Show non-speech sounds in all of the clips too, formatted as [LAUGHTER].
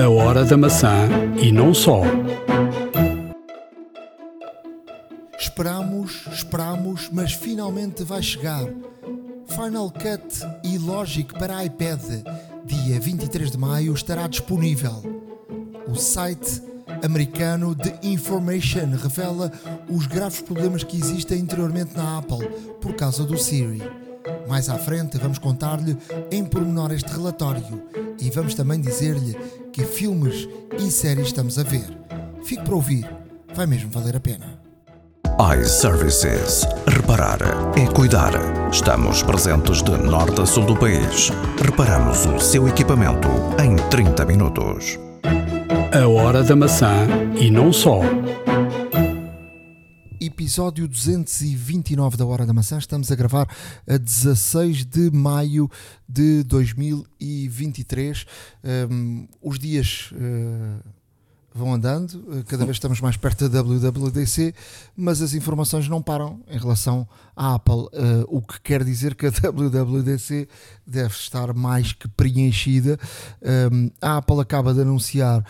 A hora da maçã e não só. Esperamos, esperamos, mas finalmente vai chegar. Final Cut e Logic para iPad, dia 23 de maio, estará disponível. O site americano The Information revela os graves problemas que existem interiormente na Apple por causa do Siri. Mais à frente vamos contar-lhe em pormenor este relatório e vamos também dizer-lhe que filmes e séries estamos a ver. Fique para ouvir, vai mesmo valer a pena iServices. Reparar é cuidar. Estamos presentes de norte a sul do país. Reparamos o seu equipamento em 30 minutos. A hora da maçã e não só. Episódio 229 da Hora da Maçã. Estamos a gravar a 16 de maio de 2023. Um, os dias. Uh vão andando, eh, cada vez estamos mais perto da WWDC, mas as informações não param em relação à Apple, uh, o que quer dizer que a [LAUGHS] WWDC deve estar mais que preenchida. Um, a Apple acaba de anunciar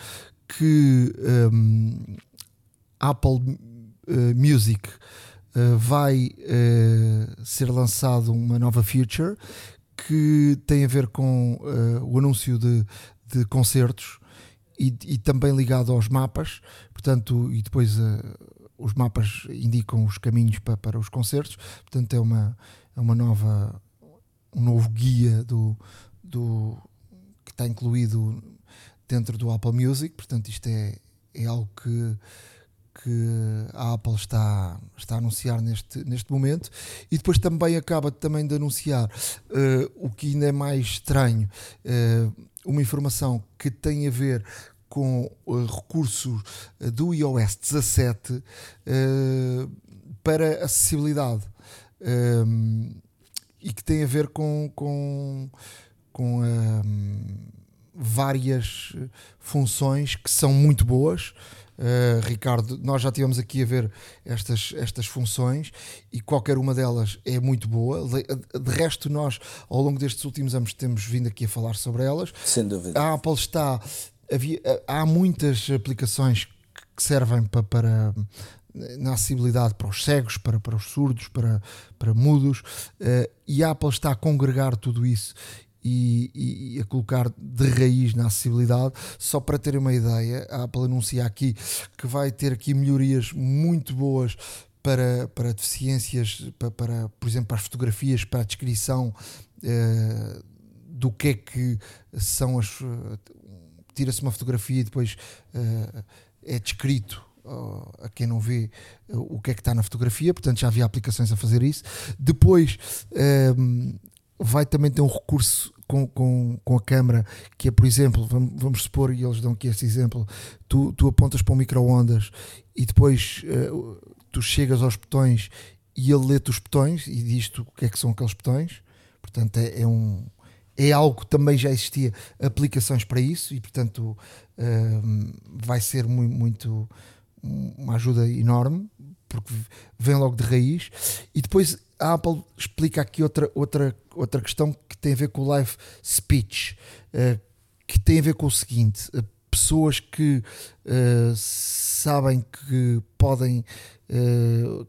que um, Apple Music uh, vai ser lançado uma nova feature que tem a ver com o anúncio de, de concertos e, e também ligado aos mapas, portanto, e depois os mapas indicam os caminhos para, para os concertos, portanto é uma, é uma nova, um novo guia do, do, que está incluído dentro do Apple Music, portanto isto é, é algo que, que a Apple está, está a anunciar neste, neste momento e depois também acaba também de anunciar uh, o que ainda é mais estranho, uh, uma informação que tem a ver com uh, recursos do iOS 17 uh, para acessibilidade um, e que tem a ver com, com, com um, várias funções que são muito boas. Uh, Ricardo, nós já tivemos aqui a ver estas, estas funções e qualquer uma delas é muito boa. De, de, resto, nós ao longo destes últimos anos temos vindo aqui a falar sobre elas. Sem dúvida. A Apple está havia, há muitas aplicações que servem para, para na acessibilidade para os cegos, para, para os surdos, para, para mudos, uh, e a Apple está a congregar tudo isso e, e, a colocar de raiz na acessibilidade. Só para terem uma ideia, a Apple anuncia aqui que vai ter aqui melhorias muito boas para, para deficiências, para, para por exemplo, para as fotografias, para a descrição uh, do que é que são as tira-se uma fotografia e depois uh, é descrito uh, a quem não vê uh, o que é que está na fotografia, portanto já havia aplicações a fazer isso. Depois vai também ter um recurso com, com, com a câmera, que é, por exemplo, vamos, vamos supor, e eles dão aqui este exemplo, tu, tu apontas para um micro-ondas e depois tu chegas aos botões e ele lê-te os botões e diz-te o que é que são aqueles botões. Portanto, é, é um, é algo que também já existia aplicações para isso e portanto uh, vai ser muito, muito, uma ajuda enorme porque vem logo de raiz e depois a Apple explica aqui outra, outra, outra questão que tem a ver com o live speech uh, que tem a ver com o seguinte pessoas que uh, sabem que podem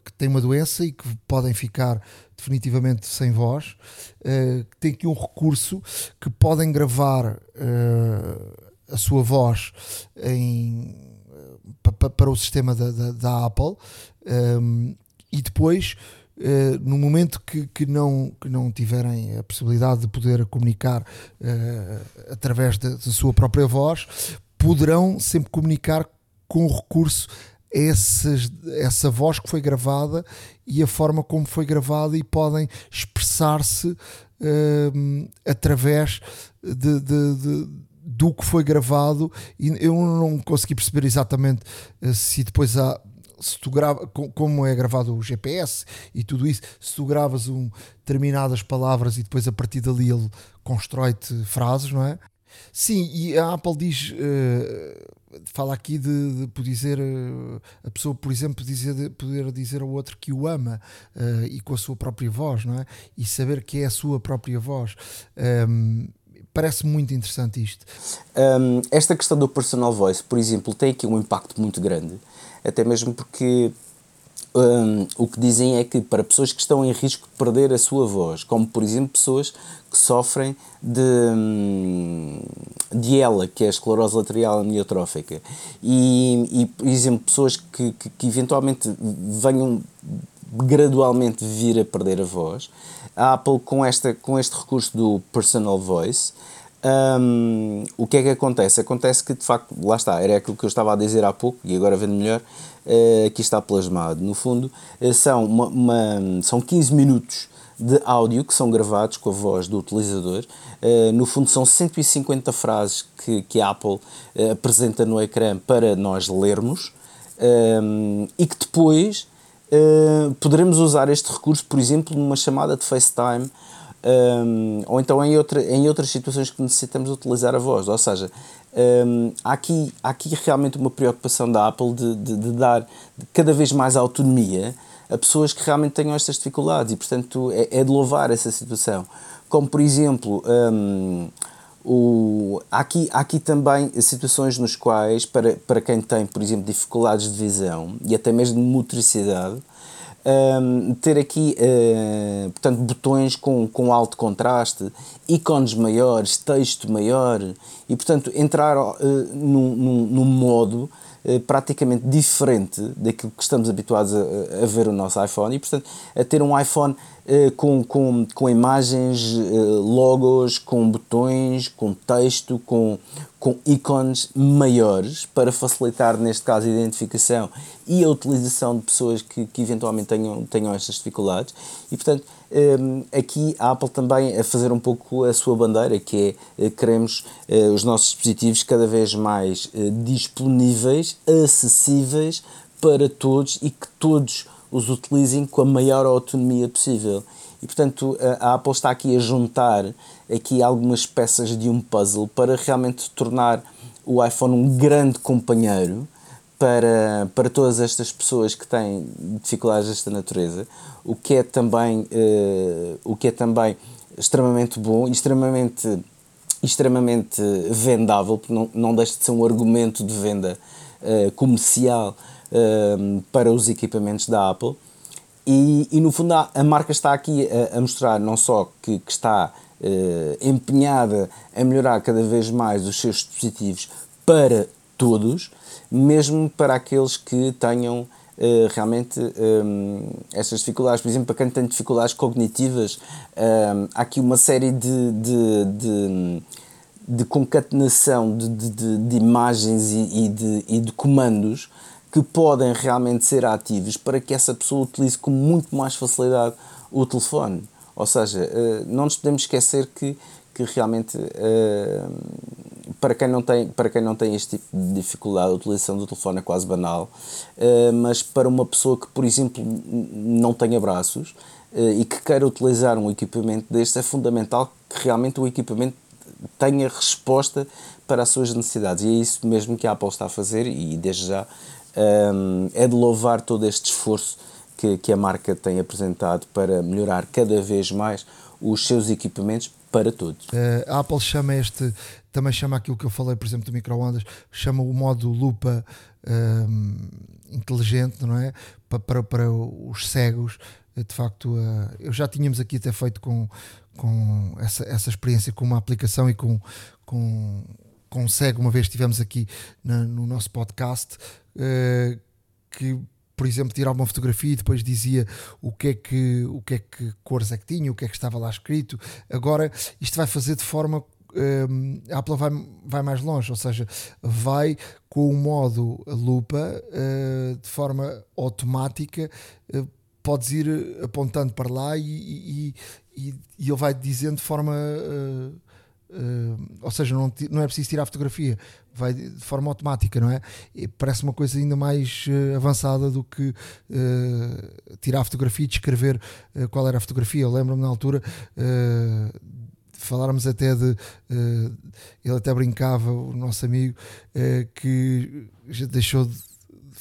que têm uma doença e que podem ficar definitivamente sem voz. Tem aqui um recurso que podem gravar a sua voz em, para o sistema da, da, da Apple um, e depois. Uh, no momento que, que, não, que não tiverem a possibilidade de poder comunicar uh, através da, sua própria voz, poderão sempre comunicar com recurso essas, essa voz que foi gravada e a forma como foi gravada e podem expressar-se uh, através de, de, de, do que foi gravado. E eu não consegui perceber exatamente se depois há se tu grava, como é gravado o GPS e tudo isso, se tu gravas um, determinadas palavras e depois a partir dali ele constrói-te frases, não é? Sim, e a Apple diz, uh, fala aqui de, de dizer, uh, a pessoa, por exemplo, dizer, poder dizer ao outro que o ama uh, e com a sua própria voz, não é? E saber que é a sua própria voz. Um, ehm, parece muito interessante isto. Um, esta questão do personal voice, por exemplo, tem aqui um impacto muito grande, até mesmo porque um, o que dizem é que para pessoas que estão em risco de perder a sua voz, como por exemplo pessoas que sofrem de, hum, de ELA, que é a esclerose lateral amiotrófica, e, e por exemplo pessoas que, que, que eventualmente venham gradualmente vir a perder a voz, a Apple com, esta, com este recurso do personal voice um, o que é que acontece? Acontece que de facto, lá está, era aquilo que eu estava a dizer há pouco e agora vendo melhor, uh, aqui está plasmado. No fundo, uh, são, uma, uma, são 15 minutos de áudio que são gravados com a voz do utilizador. Uh, no fundo, são 150 frases que, que a Apple apresenta no ecrã para nós lermos um, e que depois poderemos usar este recurso, por exemplo, numa chamada de FaceTime um, ou então em, outra, em outras situações que necessitamos utilizar a voz. Ou seja, um, há, aqui, há aqui realmente uma preocupação da Apple de, de, de, dar cada vez mais autonomia a pessoas que realmente tenham estas dificuldades e, portanto, é, é de louvar essa situação. Como, por exemplo, um, o, há, aqui, há aqui também situações nos quais, para, para quem tem, por exemplo, dificuldades de visão e até mesmo de motricidade, um, ter aqui uh, portanto, botões com, com alto contraste, ícones maiores, texto maior e portanto entrar uh, num, num, modo praticamente diferente daquilo que estamos habituados a, a, ver o nosso iPhone e portanto a ter um iPhone com, com, com imagens, logos, com botões, com texto, com, com ícones maiores para facilitar, neste caso, a identificação e a utilização de pessoas que, que eventualmente tenham, tenham estas dificuldades. E, portanto, um, aqui a Apple também a fazer um pouco a sua bandeira, que é eh, queremos uh, os nossos dispositivos cada vez mais uh, disponíveis, acessíveis para todos e que todos os utilizem com a maior autonomia possível. E portanto a Apple está aqui a juntar aqui algumas peças de um puzzle para realmente tornar o iPhone um grande companheiro para, para todas estas pessoas que têm dificuldades desta natureza, o que é também, uh, o que é também extremamente bom e extremamente, extremamente vendável, porque não, não deixa de ser um argumento de venda uh, comercial uh, para os equipamentos da Apple. E, e, no fundo a, a marca está aqui a, a mostrar não só que, que está empenhada a melhorar cada vez mais os seus dispositivos para todos, mesmo para aqueles que tenham Uh, realmente um, estas dificuldades. Por exemplo, para quem tem dificuldades cognitivas, um, há aqui uma série de, de, de, de concatenação de, de, de imagens e, e, de, e de comandos que podem realmente ser ativos para que essa pessoa utilize com muito mais facilidade o telefone. Ou seja, eh, não nos podemos esquecer que, que realmente eh, para quem, não tem, para quem não tem este tipo de dificuldade, a utilização do telefone é quase banal, eh, mas para uma pessoa que, por exemplo, não tenha braços e que queira utilizar um equipamento deste, é fundamental que realmente o equipamento tenha resposta para as suas necessidades. E é isso mesmo que a Apple está a fazer e desde já um, é de louvar todo este esforço que, que a marca tem apresentado para melhorar cada vez mais os seus equipamentos para todos. A Apple chama este, também chama aquilo que eu falei, por exemplo, do microondas, chama o modo lupa um, inteligente, não é? Para, para, para os cegos. De facto, uh, eu já tínhamos aqui até feito com, com essa, essa experiência com uma aplicação e com, com, com cego, uma vez estivemos aqui na, no nosso podcast uh, que por exemplo, tirava uma fotografia e depois dizia o que é que, o que, é que cores é que tinha, o que é que estava lá escrito. Agora, isto vai fazer de forma. Um, eh, a Apple vai, vai mais longe, ou seja, vai com o modo lupa uh, de forma automática. Uh, podes ir apontando para lá e, e, e, e ele vai dizendo de forma. Uh, Uh, ou seja, não, não é preciso tirar a fotografia, vai de forma automática, não é? E parece uma coisa ainda mais uh, avançada do que uh, tirar a fotografia e descrever qual era a fotografia. Eu lembro-me na altura faláramos até de. ele até brincava, o nosso amigo, que já deixou de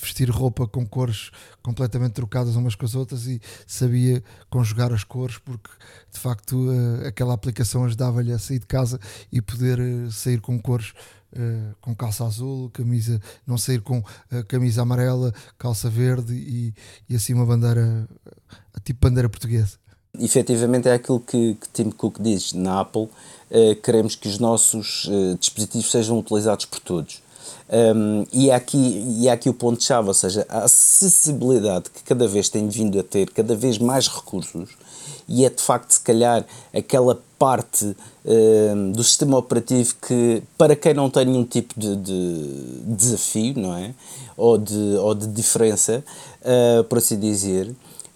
vestir roupa com cores completamente trocadas umas com as outras e sabia conjugar as cores porque de facto uh, aquela aplicação ajudava-lhe a sair de casa e poder uh, sair com cores Uh, com calça azul, camisa, não sair com uh, camisa amarela, calça verde e, e assim uma bandeira, tipo bandeira portuguesa. Efetivamente é aquilo que, que Tim Cook diz na Apple, uh, queremos que os nossos dispositivos sejam utilizados por todos. Um, e, é aqui, e é aqui o ponto-chave, ou seja, a acessibilidade que cada vez tem vindo a ter, cada vez mais recursos, e é de facto, se calhar, aquela parte um, do sistema operativo que, para quem não tem nenhum tipo de, de desafio, não é? Ou de, ou de diferença, uh, por assim dizer,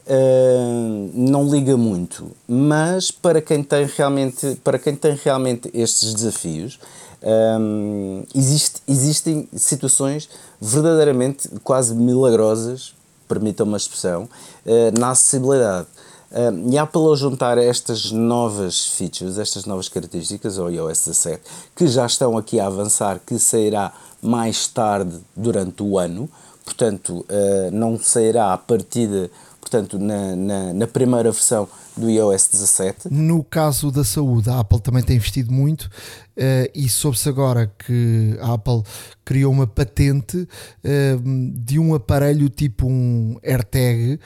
uh, não liga muito. Mas para quem tem realmente, para quem tem realmente estes desafios, um, existe, existem situações verdadeiramente quase milagrosas, permitam uma expressão, uh, na acessibilidade. E Apple ao juntar estas novas features, estas novas características ao iOS 17, que já estão aqui a avançar, que sairá mais tarde durante o ano, portanto, uh, não sairá a partida portanto, na, na, na, primeira versão do iOS 17. No caso da saúde, a Apple também tem investido muito uh, e soube-se agora que a Apple criou uma patente uh, de um aparelho tipo um AirTag, uh,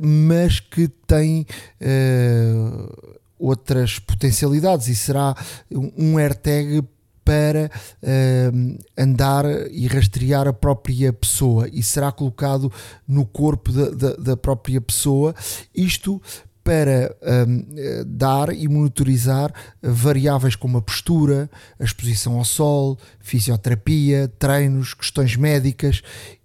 mas que tem outras potencialidades e será um AirTag para uh, andar e rastrear a própria pessoa e será colocado no corpo da, da, da própria pessoa. Isto para um, dar e monitorizar variáveis como a postura, a exposição ao sol, fisioterapia, treinos, questões médicas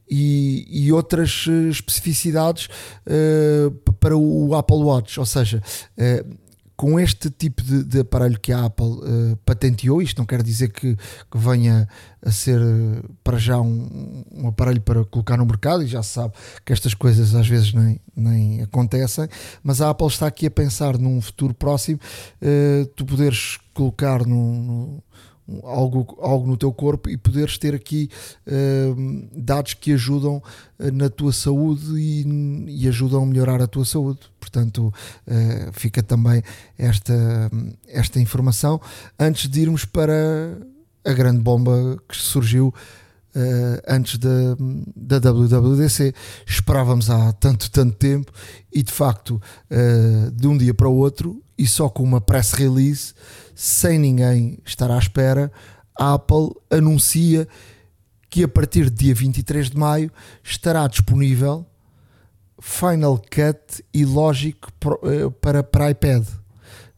e, e outras eh, especificidades uh, para o Apple Watch. Ou seja, uh, com este tipo de, de, aparelho que a Apple uh, patenteou, isto não quer dizer que, que venha a ser uh, para já um, um, aparelho para colocar no mercado, e já se sabe que estas coisas às vezes nem, nem acontecem, mas a Apple está aqui a pensar num futuro próximo, uh, tu poderes colocar no, no algo, algo no teu corpo e poderes ter aqui uh, dados que ajudam uh, na tua saúde e, e, ajudam a melhorar a tua saúde. Portanto, uh, fica também esta, esta informação antes de irmos para a grande bomba que surgiu. Antes da, da WWDC, esperávamos há tanto, tanto tempo e de facto, de um dia para o outro, e só com uma press release, sem ninguém estar à espera, a Apple anuncia que a partir de dia 23 de maio estará disponível Final Cut e Logic eh, para, para iPad.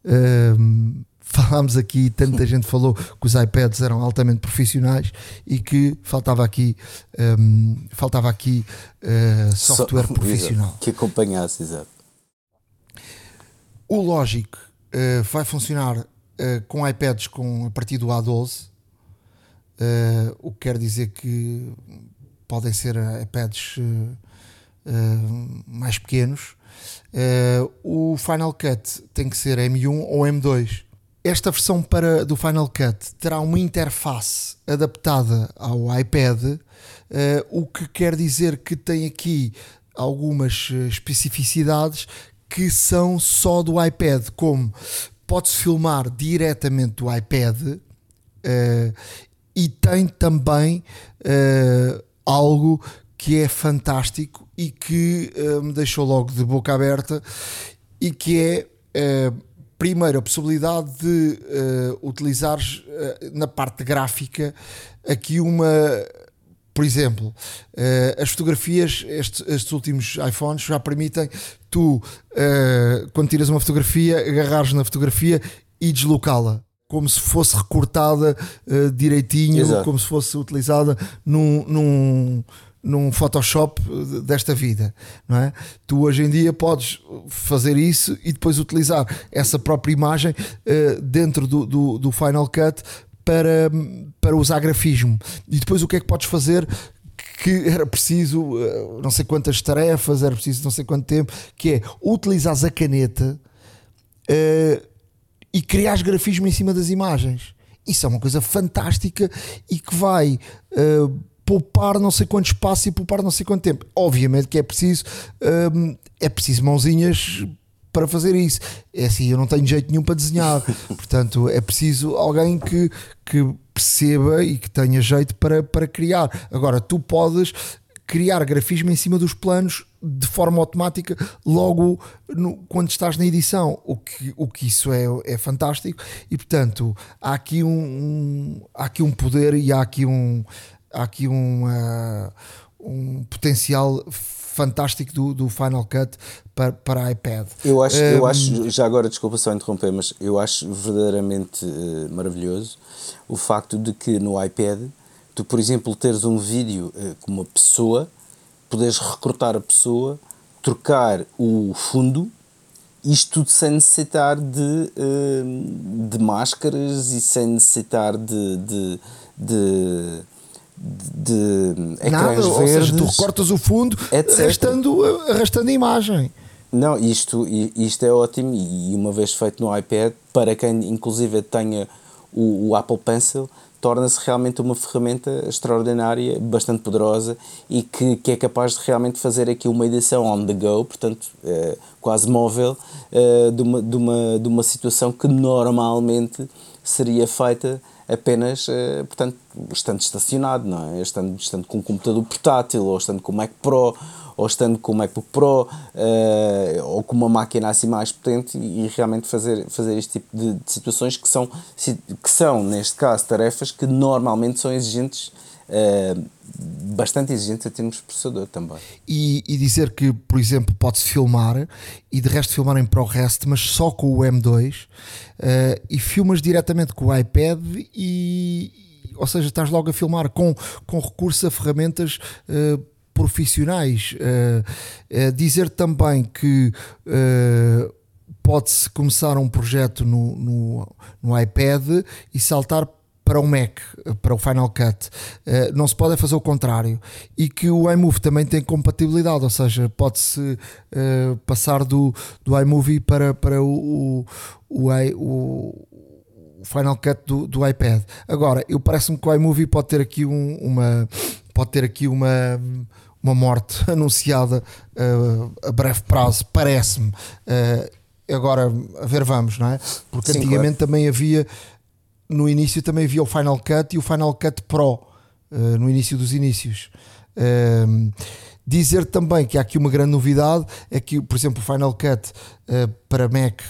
Um, falámos aqui, tanta gente falou que os iPads eram altamente profissionais e que faltava aqui, um, faltava aqui uh, software [LAUGHS] so, profissional. Que acompanhasse, exato. O Logic uh, vai funcionar uh, com iPads com, a partir do A12, uh, eh, o que quer dizer que podem ser iPads mais pequenos. o Final Cut tem que ser M1 ou M2. Esta versão para, do Final Cut terá uma interface adaptada ao iPad, o que quer dizer que tem aqui algumas especificidades que são só do iPad, como pode-se filmar diretamente do iPad uh, e tem também uh, algo que é fantástico e que uh, me deixou logo de boca aberta e que é primeiro a possibilidade de utilizares na parte gráfica aqui uma por exemplo, uh, as fotografias, estes, estes, últimos iPhones já permitem tu, uh, quando tiras uma fotografia, agarrares na fotografia e deslocá-la. Como se fosse recortada uh, direitinho, Exato. como se fosse utilizada num, num, num Photoshop desta vida, não é? Tu hoje em dia podes fazer isso e depois utilizar essa própria imagem uh, dentro do, do, do, Final Cut para, para usar grafismo. E depois o que é que podes fazer? Que era preciso eh, não sei quantas tarefas, era preciso não sei quanto tempo, que é utilizares a caneta uh, e criares grafismo em cima das imagens. Isso é uma coisa fantástica e que vai uh, poupar não sei quanto espaço e poupar não sei quanto tempo. Obviamente que é preciso, hum, é preciso mãozinhas para fazer isso. É assim, eu não tenho jeito nenhum para desenhar, [LAUGHS] portanto é preciso alguém que, que perceba e que tenha jeito para, para criar. Agora, tu podes criar grafismo em cima dos planos de forma automática logo no, quando estás na edição, o que, o que isso é, é fantástico e portanto há aqui um, um há aqui um poder e há aqui um há aqui um, uh, um potencial fantástico do, do Final Cut para, para iPad. Eu acho, um, eu acho, já agora desculpa só interromper, mas eu acho verdadeiramente uh, maravilhoso o facto de que no iPad tu, por exemplo, teres um vídeo uh, com uma pessoa, poderes recrutar a pessoa, trocar o fundo, isto tudo sem necessitar de, uh, de máscaras e sem necessitar de, de, de de Nada, verdes, ou seja, tu recortas o fundo arrastando, arrastando a imagem. Não, isto, isto é ótimo e uma vez feito no iPad, para quem inclusive tenha o, o Apple Pencil, torna-se realmente uma ferramenta extraordinária, bastante poderosa e que, que é capaz de realmente fazer aqui uma edição on the go, portanto, é, quase móvel, é, de, uma, de, uma, de uma situação que normalmente seria feita apenas, uh, portanto, estando estacionado, não é? Estando, estando com um computador portátil, ou estando com o Mac Pro, ou estando com o MacBook Pro, uh, ou com uma máquina assim mais potente e, e, realmente fazer, fazer este tipo de, de, situações que são, que são, neste caso, tarefas que normalmente são exigentes bastante exigentes a termos processador também. E, e, dizer que, por exemplo, pode-se filmar e de resto filmar em ProRest, mas só com o M2 uh, e filmas diretamente com o iPad e, ou seja, estás logo a filmar com, com recurso a ferramentas uh, profissionais. dizer também que pode-se começar um projeto no, no, no iPad e saltar para o Mac, para o Final Cut. Uh, não se pode fazer o contrário. E que o iMovie também tem compatibilidade, ou seja, pode-se uh, passar do, do iMovie para, para o, o, o, o Final Cut do, do iPad. Agora, eu parece-me que o iMovie pode ter aqui um, uma pode ter aqui uma uma morte [LAUGHS] anunciada uh, a breve prazo, parece-me. agora, a ver, vamos, não é? Porque Sim, antigamente claro. também havia no início também havia o Final Cut e o Final Cut Pro, uh, no início dos inícios. Uh, dizer também que há aqui uma grande novidade: é que, por exemplo, o Final Cut uh, para Mac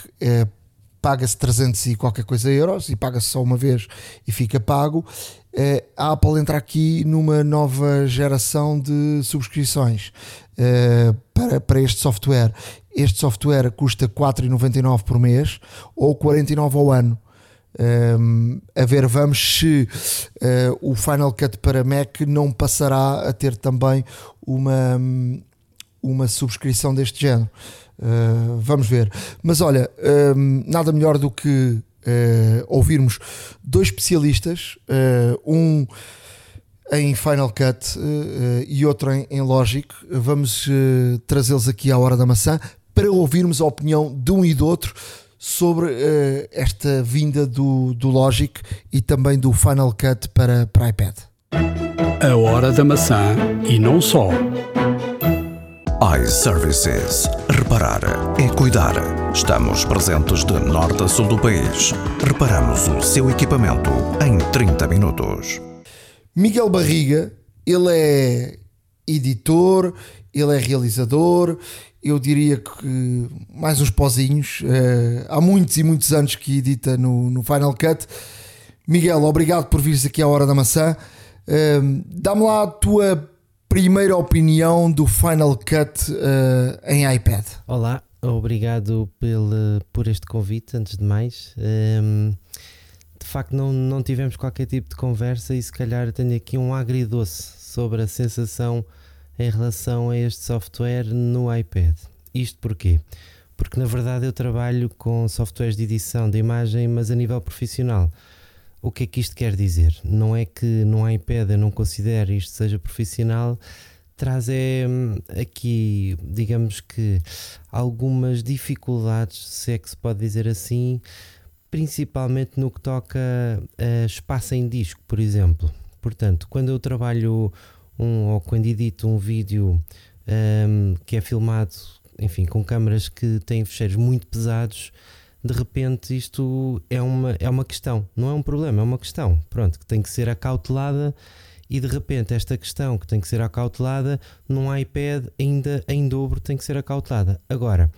paga-se 300 e qualquer coisa euros e paga-se só uma vez e fica pago. a Apple entra aqui numa nova geração de subscrições para, para este software. Este software custa 4,99 por mês ou 49 ao ano. Um, a ver, vamos se uh, o Final Cut para Mac não passará a ter também uma, uma subscrição deste género. Uh, vamos ver. Mas olha, um, nada melhor do que uh, ouvirmos dois especialistas, um em Final Cut e outro em, em Logic. Vamos trazê-los aqui à hora da maçã para ouvirmos a opinião de um e do outro sobre uh, esta vinda do, do Logic e também do Final Cut para, para iPad. A hora da maçã e não só. iServices. Reparar é cuidar. Estamos presentes de norte a sul do país. Reparamos o seu equipamento em 30 minutos. Miguel Barriga, ele é editor, ele é realizador, eu diria que mais uns pozinhos. Uh, há muitos e muitos anos que edita no, no Final Cut. Miguel, obrigado por vires aqui à Hora da Maçã. Uh, Dá-me lá a tua primeira opinião do Final Cut uh, em iPad. Olá, obrigado pelo, por este convite, antes de mais. Um, de facto, não, não tivemos qualquer tipo de conversa e se calhar tenho aqui um agridoce sobre a sensação em relação a este software no iPad. Isto porquê? Porque na verdade eu trabalho com softwares de edição de imagem, mas a nível profissional. O que é que isto quer dizer? Não é que no iPad eu não considere isto seja profissional, traz é, aqui, digamos que, algumas dificuldades, se é que se pode dizer assim, principalmente no que toca a espaço em disco, por exemplo. Portanto, quando eu trabalho um, ou quando edito um vídeo um, que é filmado, enfim, com câmaras que têm fecheiros muito pesados, de repente isto é uma, é uma questão, não é um problema, é uma questão, pronto, que tem que ser acautelada e de repente esta questão que tem que ser acautelada num iPad ainda em dobro tem que ser acautelada. Agora,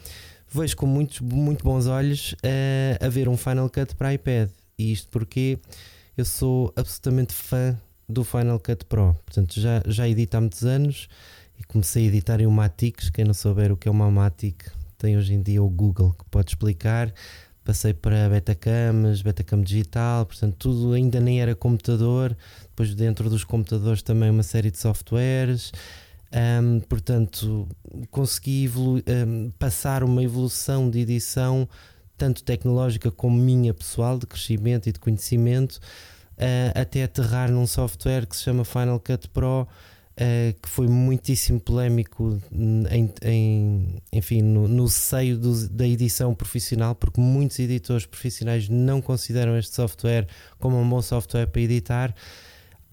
vejo com muitos, muito bons olhos uh, a ver um Final Cut para iPad. E isto porque eu sou absolutamente fã do Final Cut Pro. Portanto, já, já edito há muitos anos e comecei a editar em um Matic. Quem não souber o que é uma Matic, tem hoje em dia o Google que pode explicar. Passei para Betacams, Betacam digital, portanto, tudo ainda nem era computador. Depois, dentro dos computadores, também uma série de softwares. Um, portanto, consegui um, passar uma evolução de edição, tanto tecnológica como minha pessoal, de crescimento e de conhecimento, até aterrar num software que se chama Final Cut Pro uh, que foi muitíssimo polémico em, em enfim, no, no seio do, da edição profissional, porque muitos editores profissionais não consideram este software como um bom software para editar.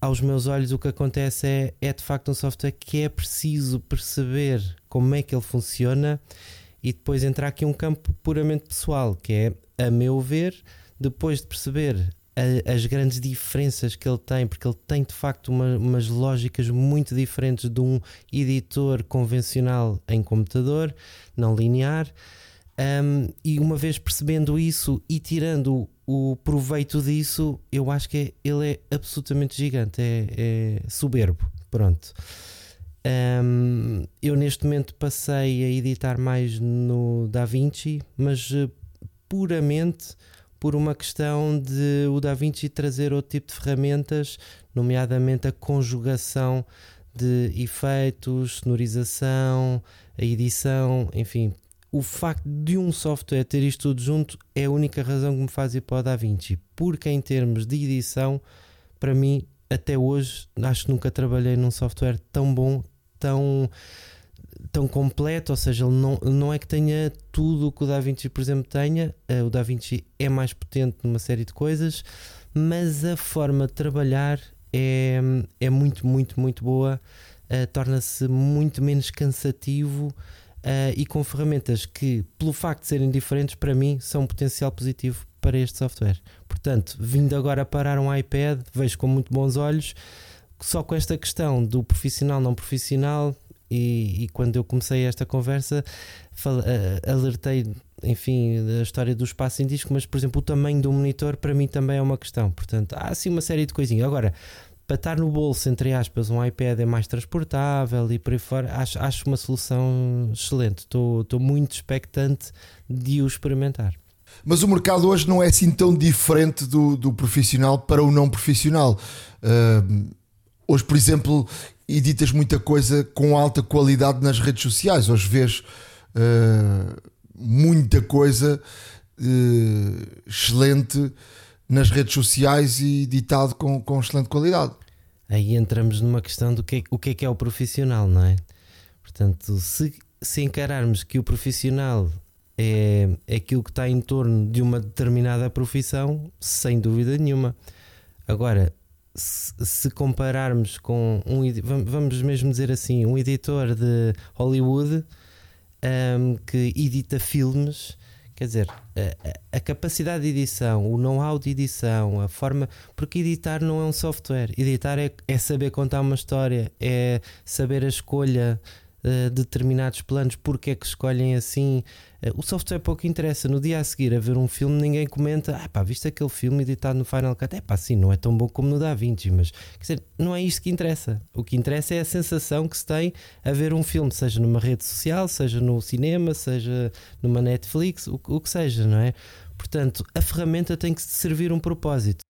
Aos meus olhos, o que acontece é, é de facto um software que é preciso perceber como é que ele funciona e depois entrar aqui um campo puramente pessoal, que é, a meu ver, depois de perceber a, as grandes diferenças que ele tem, porque ele tem de facto uma, umas lógicas muito diferentes de um editor convencional em computador, não linear. Um, e uma vez percebendo isso e tirando o proveito disso, eu acho que é, ele é absolutamente gigante, é, é soberbo. Pronto. Um, eu neste momento passei a editar mais no DaVinci, mas uh, puramente por uma questão de o DaVinci trazer outro tipo de ferramentas, nomeadamente a conjugação de efeitos, sonorização, a edição, enfim. O facto de um software ter isto tudo junto é a única razão que me faz ir para o DaVinci, porque em termos de edição, para mim, até hoje, acho que nunca trabalhei num software tão bom, tão tão completo, ou seja, ele não, não é que tenha tudo o que o DaVinci, por exemplo, tenha. Uh, o DaVinci é mais potente numa série de coisas, mas a forma de trabalhar é, é muito, muito, muito boa. Uh, Torna-se muito menos cansativo uh, e com ferramentas que, pelo facto de serem diferentes, para mim são um potencial positivo para este software. Portanto, vindo agora parar um iPad, vejo com muito bons olhos. Só com esta questão do profissional não profissional, e, e, quando eu comecei esta conversa, uh, alertei, enfim, da história do espaço em disco, mas, por exemplo, o tamanho do monitor para mim também é uma questão. Portanto, há assim uma série de coisinhas. Agora, para estar no bolso, entre aspas, um iPad é mais transportável e por aí fora, acho, acho uma solução excelente. Estou, estou muito expectante de o experimentar. Mas o mercado hoje não é assim tão diferente do, do profissional para o não profissional. Uh, hoje, por exemplo, editas muita coisa com alta qualidade nas redes sociais. Hoje vês uh, muita coisa uh, excelente nas redes sociais e editado com, com excelente qualidade. Aí entramos numa questão do que, o que é que é o profissional, não é? Portanto, se, se encararmos que o profissional é, é aquilo que está em torno de uma determinada profissão, sem dúvida nenhuma. Agora, se compararmos com um vamos mesmo dizer assim um editor de Hollywood um, que edita filmes quer dizer a, a capacidade de edição o know-how de edição a forma porque editar não é um software editar é, é saber contar uma história é saber a escolha uh, determinados planos, porque é que escolhem assim. Uh, o software pouco interessa. No dia a seguir a ver um filme, ninguém comenta, ah pá, viste aquele filme editado no Final Cut? É pá, sim, não é tão bom como no Da Vinci, mas quer dizer, não é isto que interessa. O que interessa é a sensação que se tem a ver um filme, seja numa rede social, seja no cinema, seja numa Netflix, o, o que seja, não é? Portanto, a ferramenta tem que servir um propósito.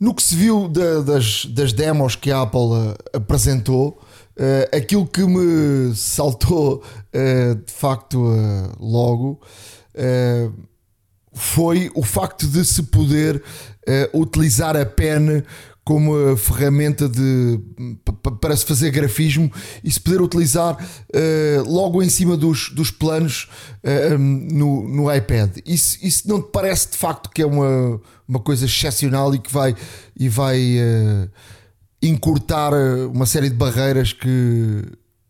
No que se viu da, das, das demos que a Apple uh, apresentou, Uh, aquilo que me saltou uh, de facto uh, logo foi o facto de se poder utilizar a pen como ferramenta de, para se fazer grafismo e se poder utilizar logo em cima dos, dos planos no, no iPad. Isso, isso não te parece de facto que é uma, uma coisa excepcional e que vai, e vai encurtar uma série de barreiras que,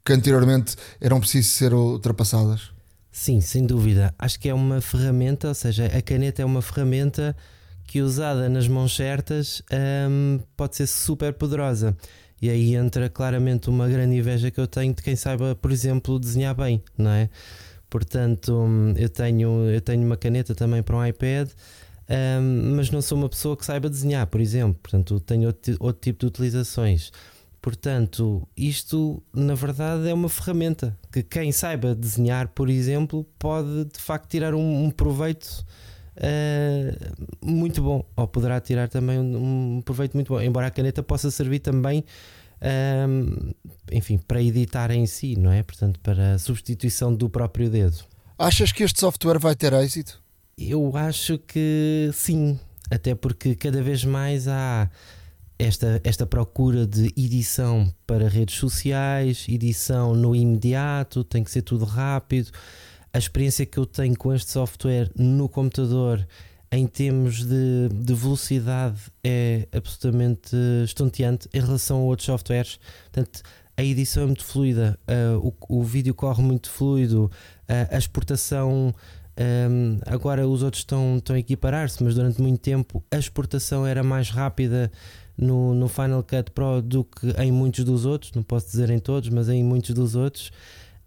que anteriormente eram precisas ser ultrapassadas? Sim, sem dúvida. Acho que é uma ferramenta, ou seja, a caneta é uma ferramenta que usada nas mãos certas um, pode ser super poderosa. E aí entra claramente uma grande inveja que eu tenho de quem saiba, por exemplo, desenhar bem, não é? Portanto, hum, eu tenho, eu tenho uma caneta também para um iPad, um, mas não sou uma pessoa que saiba desenhar, por exemplo. Portanto, tenho outro, outro tipo de utilizações. Portanto, isto na verdade é uma ferramenta que quem saiba desenhar, por exemplo, pode de facto tirar um, um proveito uh, muito bom, ou poderá tirar também um, um, proveito muito bom, embora a caneta possa servir também. Enfim, para editar em si, não é? Portanto, para substituição do próprio dedo. Achas que este software vai ter êxito? Eu acho que sim, até porque cada vez mais há esta, esta procura de edição para redes sociais, edição no imediato, tem que ser tudo rápido a experiência que eu tenho com este software no computador em termos de, de velocidade é absolutamente estonteante em relação a outros softwares. Portanto, a edição é muito fluida, uh, o, o vídeo corre muito fluido, uh, a exportação. Um, agora os outros estão, estão a equiparar-se, mas durante muito tempo a exportação era mais rápida no, no Final Cut Pro do que em muitos dos outros. Não posso dizer em todos, mas em muitos dos outros.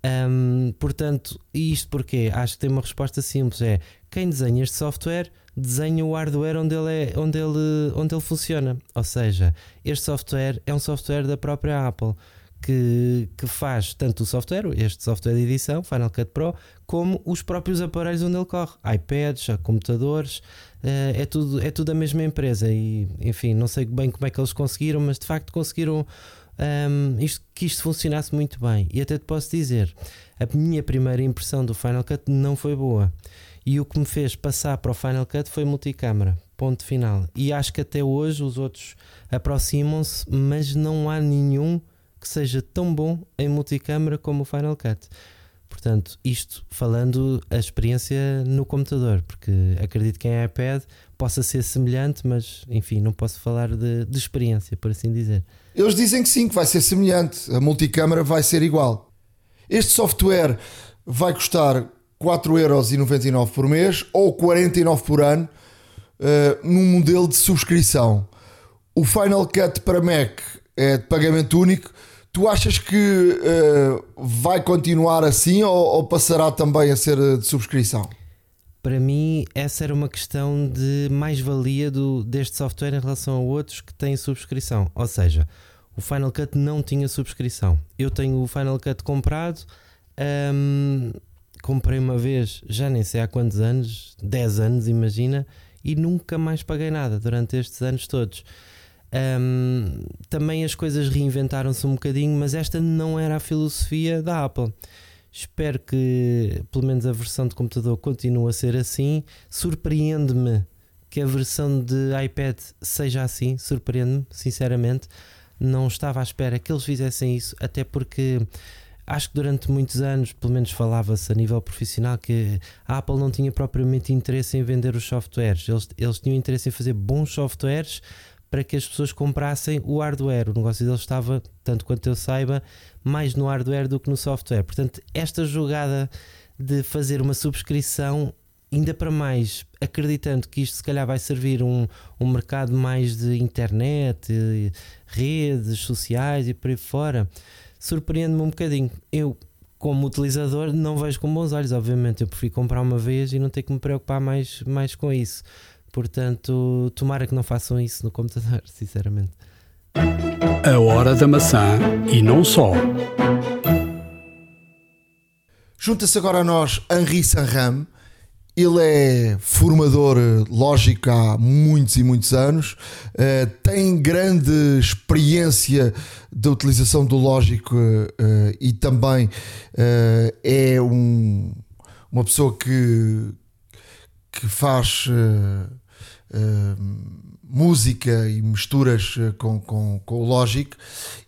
Um, portanto, isto porque acho que tem uma resposta simples: é quem desenha este software desenha o hardware onde ele, é, onde ele, onde ele funciona. Ou seja, este software é um software da própria Apple que, que faz tanto o software, este software de edição, Final Cut Pro, como os próprios aparelhos onde ele corre, iPads, computadores, uh, é, tudo, é tudo a mesma empresa. E enfim, não sei bem como é que eles conseguiram, mas de facto conseguiram um, isto, que isto funcionasse muito bem. E até te posso dizer, a minha primeira impressão do Final Cut não foi boa. E o que me fez passar para o Final Cut foi multicâmara. Ponto final. E acho que até hoje os outros aproximam-se, mas não há nenhum que seja tão bom em multicâmara como o Final Cut. Portanto, isto falando a experiência no computador, porque acredito que em iPad possa ser semelhante, mas enfim, não posso falar de, de experiência, por assim dizer. Eles dizem que sim, que vai ser semelhante, a multicâmara vai ser igual. Este software vai custar 4,99€ por mês ou 49€ por ano uh, num modelo de subscrição. O Final Cut para Mac é de pagamento único Tu achas que uh, vai continuar assim ou, ou, passará também a ser de subscrição? Para mim, essa era uma questão de mais-valia deste software em relação a outros que têm subscrição. Ou seja, o Final Cut não tinha subscrição. Eu tenho o Final Cut comprado, um, comprei uma vez, já nem sei há quantos anos, 10 anos, imagina, e nunca mais paguei nada durante estes anos todos. Um, também as coisas reinventaram-se um bocadinho, mas esta não era a filosofia da Apple. Espero que pelo menos a versão de computador continue a ser assim. Surpreende-me que a versão de iPad seja assim, surpreende-me, sinceramente. Não estava à espera que eles fizessem isso, até porque acho que durante muitos anos, pelo menos falava-se a nível profissional, que a Apple não tinha propriamente interesse em vender os softwares. Eles, eles tinham interesse em fazer bons softwares para que as pessoas comprassem o hardware. O negócio deles estava, tanto quanto eu saiba, mais no hardware do que no software. Portanto, esta jogada de fazer uma subscrição, ainda para mais, acreditando que isto se calhar vai servir um, um mercado mais de internet, redes sociais e por aí fora, surpreende-me um bocadinho. Eu, como utilizador, não vejo com bons olhos, obviamente. Eu prefiro comprar uma vez e não ter que me preocupar mais, mais com isso. Portanto, tomara que não façam isso no computador, [LAUGHS] sinceramente. A hora da maçã e não só. Junta-se agora a nós Henri Sanram. Ele é formador lógico há muitos e muitos anos, uh, tem grande experiência da utilização do lógico uh, e também uh, é um, uma pessoa que, que faz música e misturas eh, com, com, com o Logic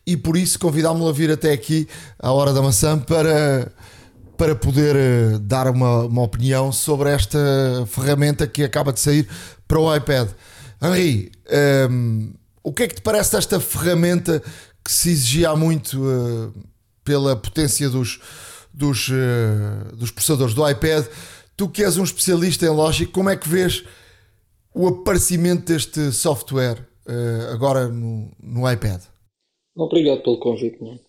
e por isso convidámo-lo a vir até aqui à Hora da Maçã para, para poder eh, dar uma, uma opinião sobre esta ferramenta que acaba de sair para o iPad. Henri, um, o que é que te parece desta ferramenta que se exigia há muito uh, pela potência dos, dos, uh, dos processadores do iPad? Tu que és um especialista em lógica, como é que vês o aparecimento deste software uh, agora no, no iPad? Obrigado pelo convite. Não?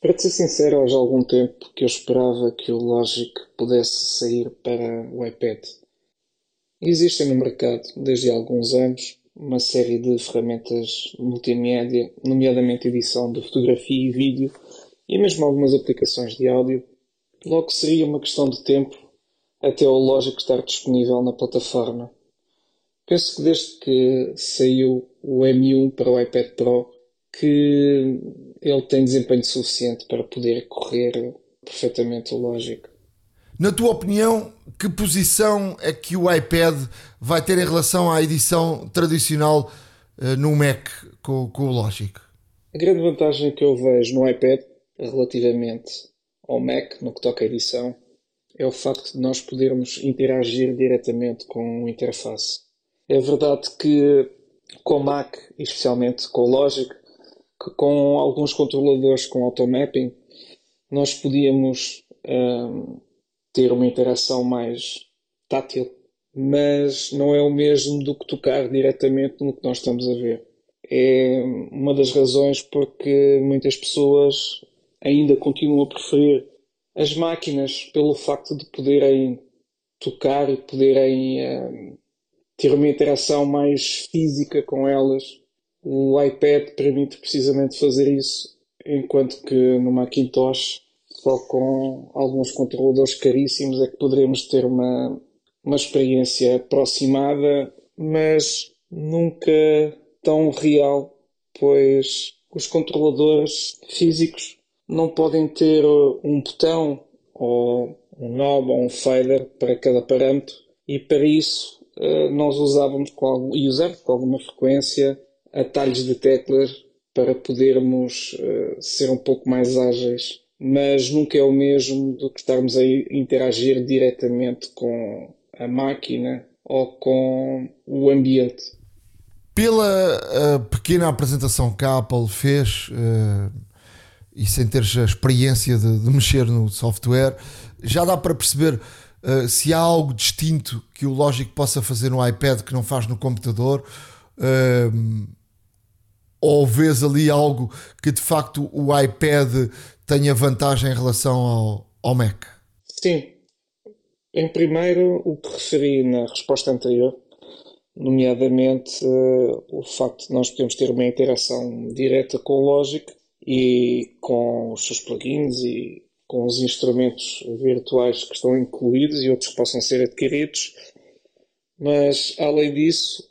Para ser sincero, há já algum tempo que eu esperava que o Logic pudesse sair para o iPad. Existem no mercado, desde há alguns anos, uma série de ferramentas multimédia, nomeadamente edição de fotografia e vídeo, e mesmo algumas aplicações de áudio. Logo seria uma questão de tempo até o Logic estar disponível na plataforma. Penso que desde que saiu o M1 para o iPad Pro, que ele tem desempenho suficiente para poder correr perfeitamente o Logic. Na tua opinião, que posição é que o iPad vai ter em relação à edição tradicional uh, no Mac com, com o Logic? A grande vantagem que eu vejo no iPad relativamente ao Mac, no que toca à edição, é o facto de nós podermos interagir diretamente com o interface. É verdade que com Mac, especialmente com Logic, com alguns controladores com automapping, nós podíamos um, ter uma interação mais tátil, mas não é o mesmo do que tocar diretamente no que nós estamos a ver. É uma das razões porque muitas pessoas ainda continuam a preferir as máquinas pelo facto de poderem tocar e poderem uh, ter uma interação mais física com elas. O iPad permite precisamente fazer isso, enquanto que no Macintosh, só com alguns controladores caríssimos, é que poderemos ter uma, uma experiência aproximada, mas nunca tão real, pois os controladores físicos não podem ter um botão ou um knob ou um fader para cada parâmetro e para isso nós usávamos com, e usamos com alguma frequência atalhos de teclas para podermos uh, ser um pouco mais ágeis, mas nunca é o mesmo do que estarmos a interagir diretamente com a máquina ou com o ambiente. Pela uh, pequena apresentação que a Apple fez, e sem teres a experiência de, de, mexer no software, já dá para perceber uh, se há algo distinto que o Logic possa fazer no iPad que não faz no computador, uh, ou vês ali algo que de facto o iPad tenha vantagem em relação ao, ao Mac? Sim. Em primeiro, o que referi na resposta anterior, nomeadamente uh, o facto de nós podermos ter uma interação direta com o Logic e com os seus plugins e com os instrumentos virtuais que estão incluídos e outros que possam ser adquiridos. Mas, além disso,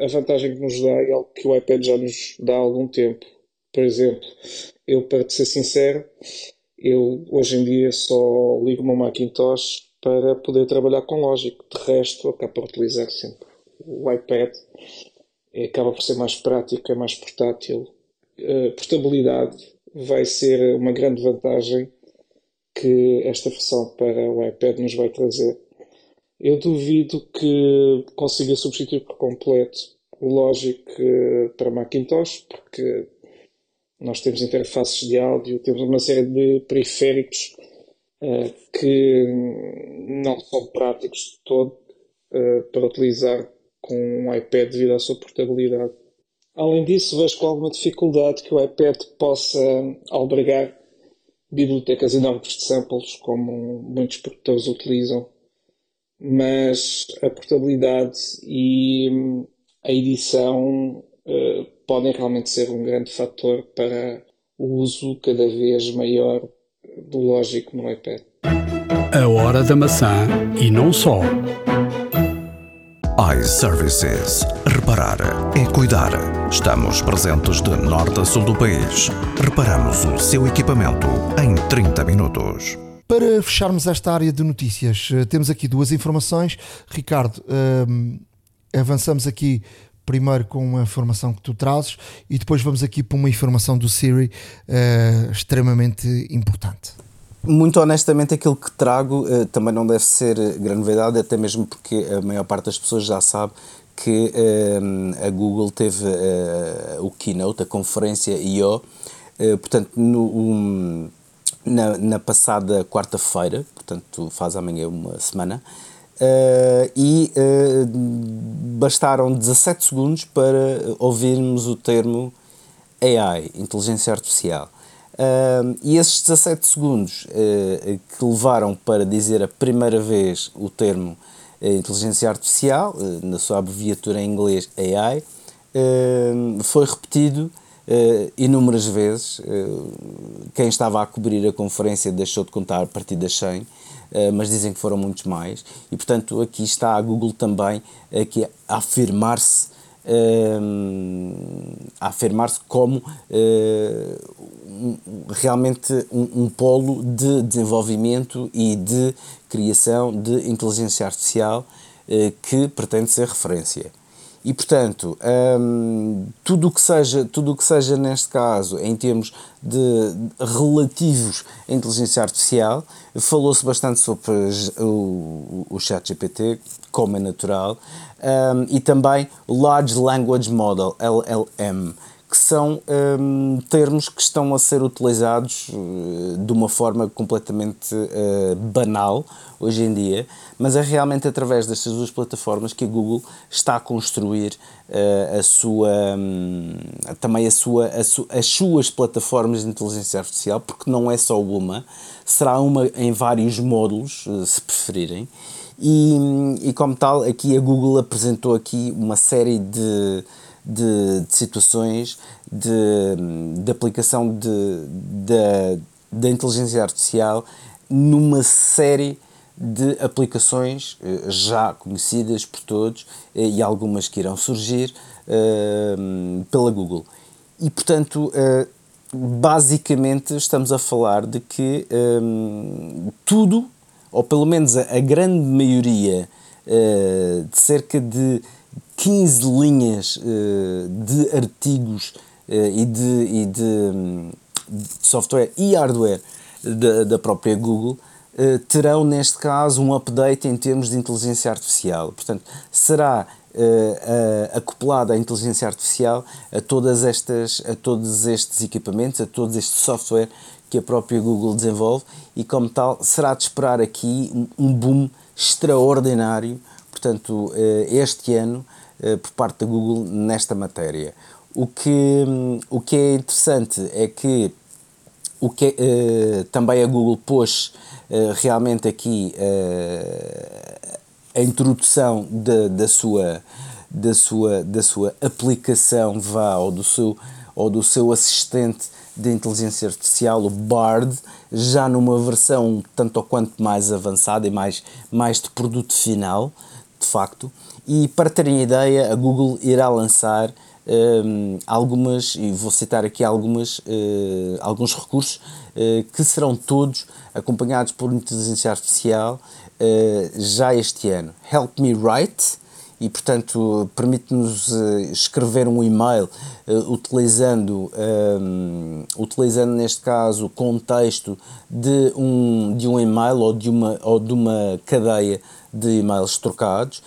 a vantagem que nos dá é algo que o iPad já nos dá há algum tempo. Por exemplo, eu, para te ser sincero, eu hoje em dia só ligo uma Macintosh para poder trabalhar com Logic. De resto, acabo por utilizar sempre o iPad. Acaba por ser mais prático, é mais portátil a portabilidade vai ser uma grande vantagem que esta versão para o iPad nos vai trazer. Eu duvido que consiga substituir por completo o Logic eh, para Macintosh, porque nós temos interfaces de áudio, temos uma série de periféricos uh, que não são práticos de todo uh, para utilizar com um iPad devido à sua portabilidade. Além disso, vejo com alguma dificuldade que o iPad possa albergar bibliotecas enormes de samples, como muitos produtores utilizam, mas a portabilidade e hum, a edição uh, podem realmente ser um grande fator para o uso cada vez maior do lógico no iPad. A hora da maçã e não só iServices. Reparar é cuidar. Estamos presentes de norte a sul do país. Reparamos o seu equipamento em 30 minutos. Para fecharmos esta área de notícias, eh, temos aqui duas informações. Ricardo, ehm, avançamos aqui primeiro com uma informação que tu trazes e depois vamos aqui para uma informação do Siri uh, extremamente importante muito honestamente, aquilo que trago uh, também não deve ser grande novidade, até mesmo porque a maior parte das pessoas já sabe que a Google teve o keynote, a conferência I.O., portanto, no, um, na, na passada quarta-feira, portanto faz amanhã uma semana, uh, e uh, bastaram 17 segundos para ouvirmos o termo AI, Inteligência Artificial. Uh, e esses 17 segundos que levaram para dizer a primeira vez o termo Inteligência Artificial, na sua abreviatura em inglês AI, foi repetido uh, inúmeras vezes. Uh, quem estava a cobrir a conferência deixou de contar a partir das 100, uh, mas dizem que foram muitos mais. E, portanto, aqui está a Google também aqui a afirmar-se a afirmar-se como um, realmente um, um, polo de desenvolvimento e de criação de inteligência artificial que pretende ser referência. E, portanto, hum, tudo o que seja, tudo o que seja neste caso, em termos de relativos à inteligência artificial, falou-se bastante sobre o, o chat GPT, como é natural, um, e também Large Language Model, LLM, que são um, termos que estão a ser utilizados uh, de uma forma completamente uh, banal hoje em dia, mas é realmente através destas duas plataformas que a Google está a construir uh, a sua, um, também a sua, a su, as suas plataformas de inteligência artificial, porque não é só uma, será uma em vários módulos, se preferirem, e, e como tal, aqui a Google apresentou aqui uma série de de, de situações de, de aplicação de, de, da inteligência artificial numa série de aplicações eh, já conhecidas por todos eh, e algumas que irão surgir uh, pela Google. E portanto, basicamente, estamos a falar de que tudo, ou pelo menos a, grande maioria, de cerca de 15 linhas uh, de artigos uh, e, de, e de, de, software e hardware da, da própria Google uh, terão, neste caso, um update em termos de inteligência artificial. Portanto, será acoplada a inteligência artificial a, todas estas, a todos estes equipamentos, a todos este software que a própria Google desenvolve e, como tal, será de esperar aqui um boom extraordinário. Portanto, este ano eh, por parte da Google nesta matéria. O que, o que é interessante é que o que uh, também a Google pôs realmente aqui a introdução de, da, sua, da, sua, da sua aplicação vá, ou, do seu, ou do seu assistente de inteligência artificial, o Bard, já numa versão tanto ou quanto mais avançada e mais, mais de produto final, de facto. E para terem ideia, a Google irá lançar um, algumas, e vou citar aqui algumas, uh, alguns recursos uh, que serão todos acompanhados por inteligência artificial uh, já este ano. Help Me Write, e portanto permite-nos escrever um e-mail utilizando, um, utilizando neste caso o contexto de um, de um e-mail ou de uma, ou de uma cadeia de e-mails trocados.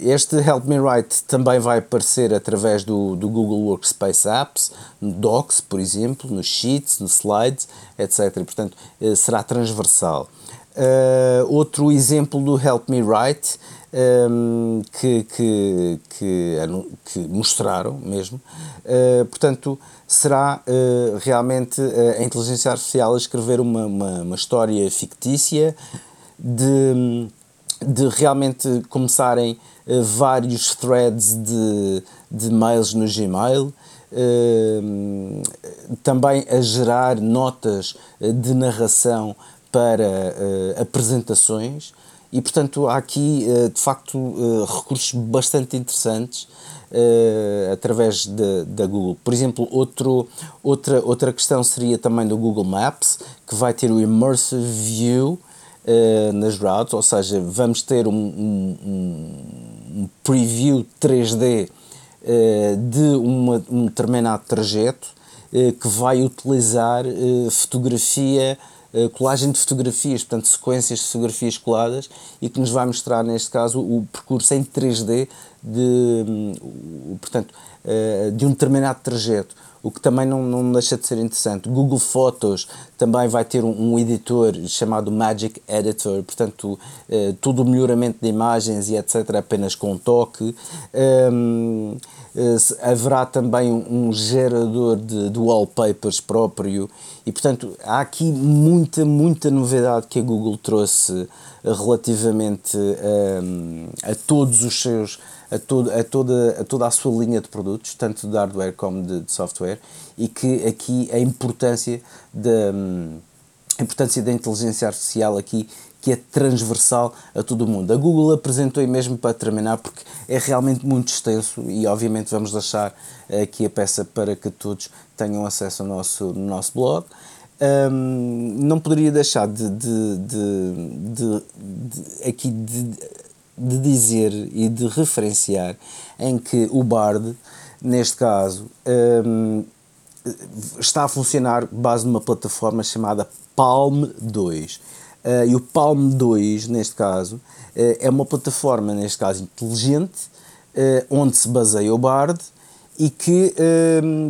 Este Help Me Write também vai aparecer através do, do Google Workspace Apps, no Docs, por exemplo, no Sheets, no Slides, etc. Portanto, eh, será transversal. Uh, outro exemplo do Help Me Write um, que, que, que, que, mostraram mesmo, uh, portanto, será uh, realmente a inteligência artificial a escrever uma, uma, uma história fictícia de de realmente começarem uh, vários threads de, de mails no Gmail, também a gerar notas eh, de narração para apresentações e, portanto, há aqui de facto recursos bastante interessantes. através de, da Google. Por exemplo, outro, outra, outra questão seria também do Google Maps, que vai ter o Immersive View, nas routes, ou seja, vamos ter um, um, um preview 3D uh, eh, de uma, um determinado trajeto que vai utilizar fotografia colagem de fotografias, portanto, sequências de fotografias coladas e que nos vai mostrar, neste caso, o percurso em 3D de, um, portanto, uh, de um determinado trajeto o que também não, não deixa de ser interessante. Google Fotos também vai ter um, um editor chamado Magic Editor, portanto, eh, todo o melhoramento de imagens e etc. apenas com um toque. Um, eh, haverá também um, gerador de, de, wallpapers próprio. E, portanto, há aqui muita, muita novidade que a Google trouxe relativamente um, a todos os seus a, todo, a, toda, a toda a sua linha de produtos, tanto de hardware como de, de software, e que aqui a importância da, a importância da inteligência artificial aqui que é transversal a todo o mundo. A Google apresentou, e mesmo para terminar, porque é realmente muito extenso e obviamente vamos deixar aqui a peça para que todos tenham acesso ao nosso, no nosso blog. Um, não poderia deixar de, de, de, de aqui de dizer e de referenciar em que o Bard, neste caso, um, está a funcionar base numa plataforma chamada Palm 2. Uh, e o Palm 2, neste caso, uh, é uma plataforma, neste caso, inteligente, uh, onde se baseia o Bard e que,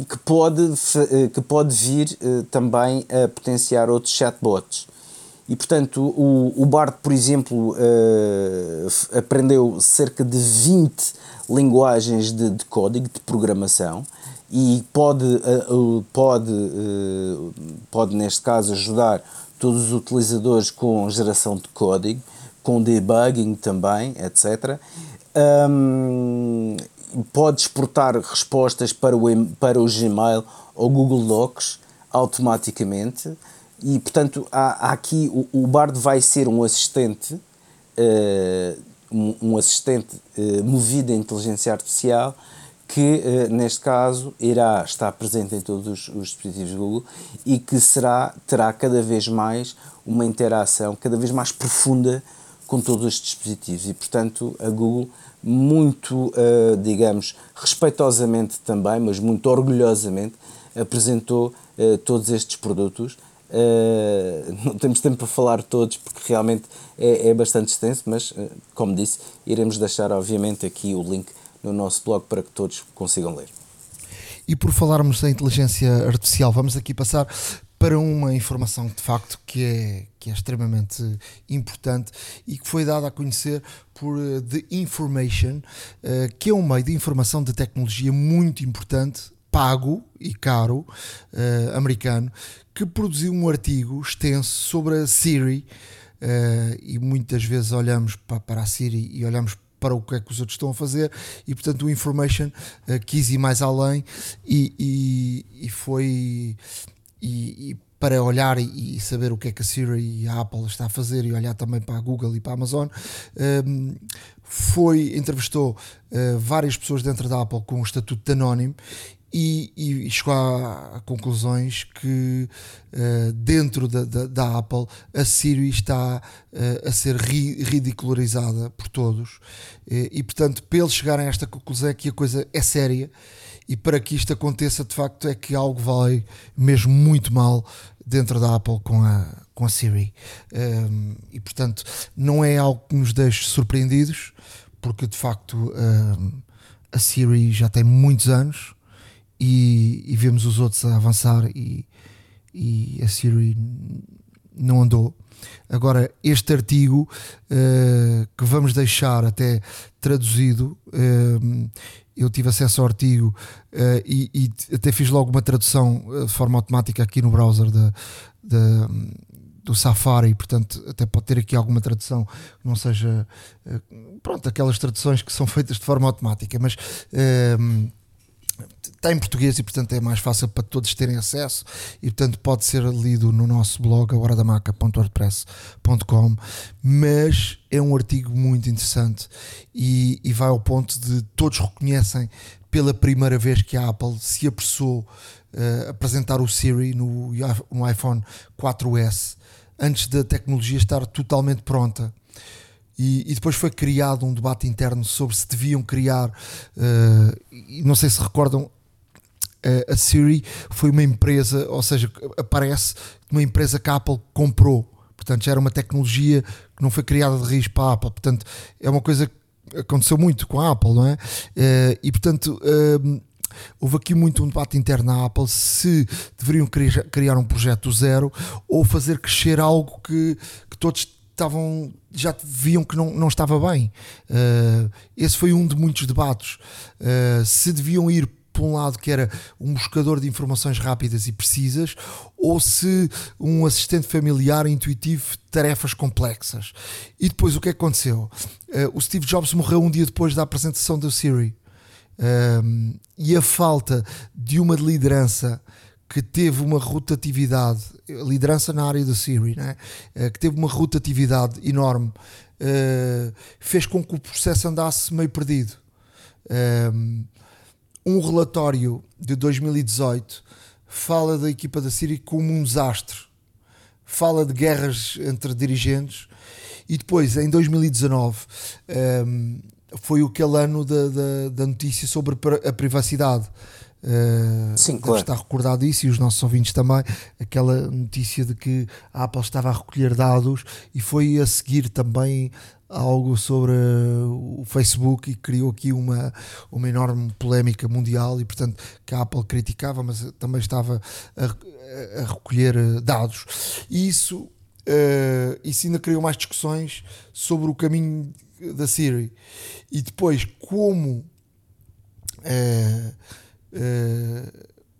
que, pode, que pode vir também a potenciar outros chatbots. E, portanto, o, o Bard, por exemplo, aprendeu cerca de 20 linguagens de, de código, de programação, e pode, pode, pode, neste caso, ajudar todos os utilizadores com geração de código, com debugging também, etc. Um, pode exportar respostas para o, para o Gmail ou Google Docs automaticamente e portanto há, há aqui o, o, Bard vai ser um assistente uh, um, um, assistente uh, movido a inteligência artificial que uh, neste caso irá estar presente em todos os, os, dispositivos Google e que será terá cada vez mais uma interação cada vez mais profunda com todos os dispositivos. E portanto a Google muito digamos respeitosamente também mas muito orgulhosamente apresentou todos estes produtos. Uh, não temos tempo para falar todos porque realmente é, é bastante extenso, mas uh, como disse, iremos deixar obviamente aqui o link no nosso blog para que todos consigam ler. E por falarmos da inteligência artificial, vamos aqui passar para uma informação de facto que é, que é extremamente importante e que foi dada a conhecer por uh, The Information, que é um meio de informação de tecnologia muito importante pago e caro uh, americano que produziu um artigo extenso sobre a Siri e muitas vezes olhamos para, a Siri e olhamos para o que é que os outros estão a fazer e portanto o Information uh, quis ir mais além e, e, e foi e, e, para olhar e saber o que é que a Siri e a Apple está a fazer e olhar também para a Google e para a Amazon um, foi entrevistou uh, várias pessoas dentro da Apple com o estatuto de anónimo e, e chegou a, conclusões que uh, dentro da, da, da, Apple a Siri está uh, a ser ri, ridicularizada por todos. Uh, e portanto para eles chegarem a esta conclusão é que a coisa é séria. E para que isto aconteça de facto é que algo vai mesmo muito mal dentro da Apple com a, com a Siri. Um, e portanto não é algo que nos deixe surpreendidos porque de facto um, a Siri já tem muitos anos e, e vemos os outros a avançar e, e a Siri não andou. Agora, este artigo uh, que vamos deixar até traduzido, uh, eu tive acesso ao artigo uh, e, e, até fiz logo uma tradução de forma automática aqui no browser do Safari, portanto, até pode ter aqui alguma tradução que não seja pronto, aquelas traduções que são feitas de forma automática, mas está em português e portanto é mais fácil para todos terem acesso. E portanto pode ser lido no nosso blog ahoradamaca.wordpress.com mas é um artigo muito interessante e, e, vai ao ponto de todos reconhecem pela primeira vez que a Apple se apressou uh, apresentar o Siri no, no iPhone 4S antes da tecnologia estar totalmente pronta e, e, depois foi criado um debate interno sobre se deviam criar, uh, não sei se recordam, a Siri foi uma empresa, ou seja, aparece uma empresa que a Apple comprou. Portanto, já era uma tecnologia que não foi criada de raiz para a Apple. Portanto, é uma coisa que aconteceu muito com a Apple, não é? Eh, e portanto. Houve aqui muito um debate interno na Apple se deveriam criar um projeto zero ou fazer crescer algo que, que todos estavam já viam que não, não estava bem. Uh, esse foi um de muitos debates. Uh, se deviam ir por um lado que era um buscador de informações rápidas e precisas, ou se um assistente familiar intuitivo tarefas complexas. E depois o que aconteceu? Uh, o Steve Jobs morreu um dia depois da apresentação do Siri. E a falta de uma liderança que teve uma rotatividade, liderança na área do Siri, né? Uh, que teve uma rotatividade enorme, uh, fez com que o processo andasse meio perdido. Um, um relatório de 2018 fala da equipa da Síria como um desastre, fala de guerras entre dirigentes e depois em 2019 um, ehm, foi aquele ano da, da, da, notícia sobre a privacidade. Uh, Sim, claro. Está recordado isso e os nossos ouvintes também. Aquela notícia de que a Apple estava a recolher dados e foi a seguir também algo sobre o Facebook e criou aqui uma, uma enorme polémica mundial e portanto que a Apple criticava mas também estava a, a recolher eh, dados e isso, uh, isso ainda criou mais discussões sobre o caminho da Siri e depois como uh, uh,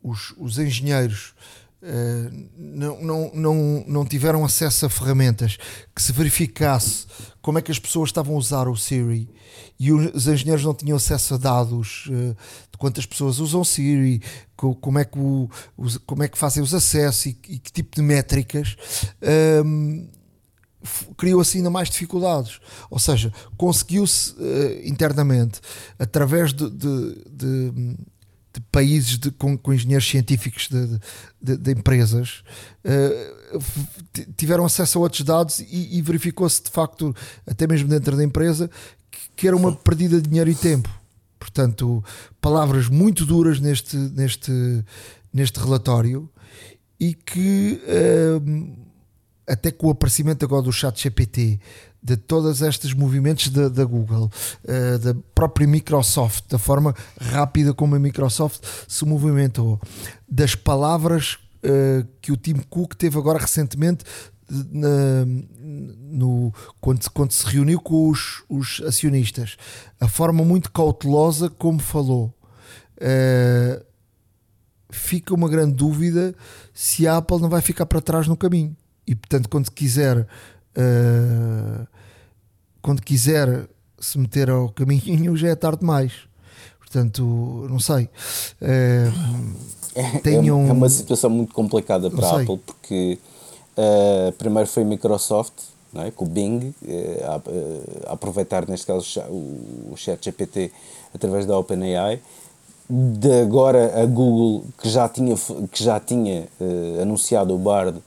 os, os engenheiros Uh, não, não, não, não tiveram acesso a ferramentas que se verificasse como é que as pessoas estavam a usar o Siri e os engenheiros não tinham acesso a dados uh, de quantas pessoas usam Siri, como é que, o, os, como é que fazem os acessos e, e que tipo de métricas. Um, ehm, criou assim ainda mais dificuldades. Ou seja, conseguiu-se uh, internamente, através de, de, de de países de, com, com, engenheiros científicos de, de, de empresas uh, tiveram acesso a outros dados e, e verificou-se de facto, até mesmo dentro da empresa, que, que, era uma perdida de dinheiro e tempo. Portanto, palavras muito duras neste, neste, neste relatório e que uh, até com o aparecimento agora do chat GPT de todos estes movimentos da, Google, uh, da própria Microsoft, da forma rápida como a Microsoft se movimentou, das palavras uh, que o Tim Cook teve agora recentemente na, no, quando, quando se reuniu com os, os acionistas, a forma muito cautelosa como falou. Uh, fica uma grande dúvida se a Apple não vai ficar para trás no caminho. E portanto, quando quiser uh, quando quiser se meter ao caminho já é tarde demais. Portanto, não sei. Uh, é, tenham... é, uma situação muito complicada para a Apple porque uh, primeiro foi a Microsoft não é? com o Bing a, a, aproveitar neste caso o, o chat GPT através da OpenAI de agora a Google que já tinha, que já tinha anunciado o Bard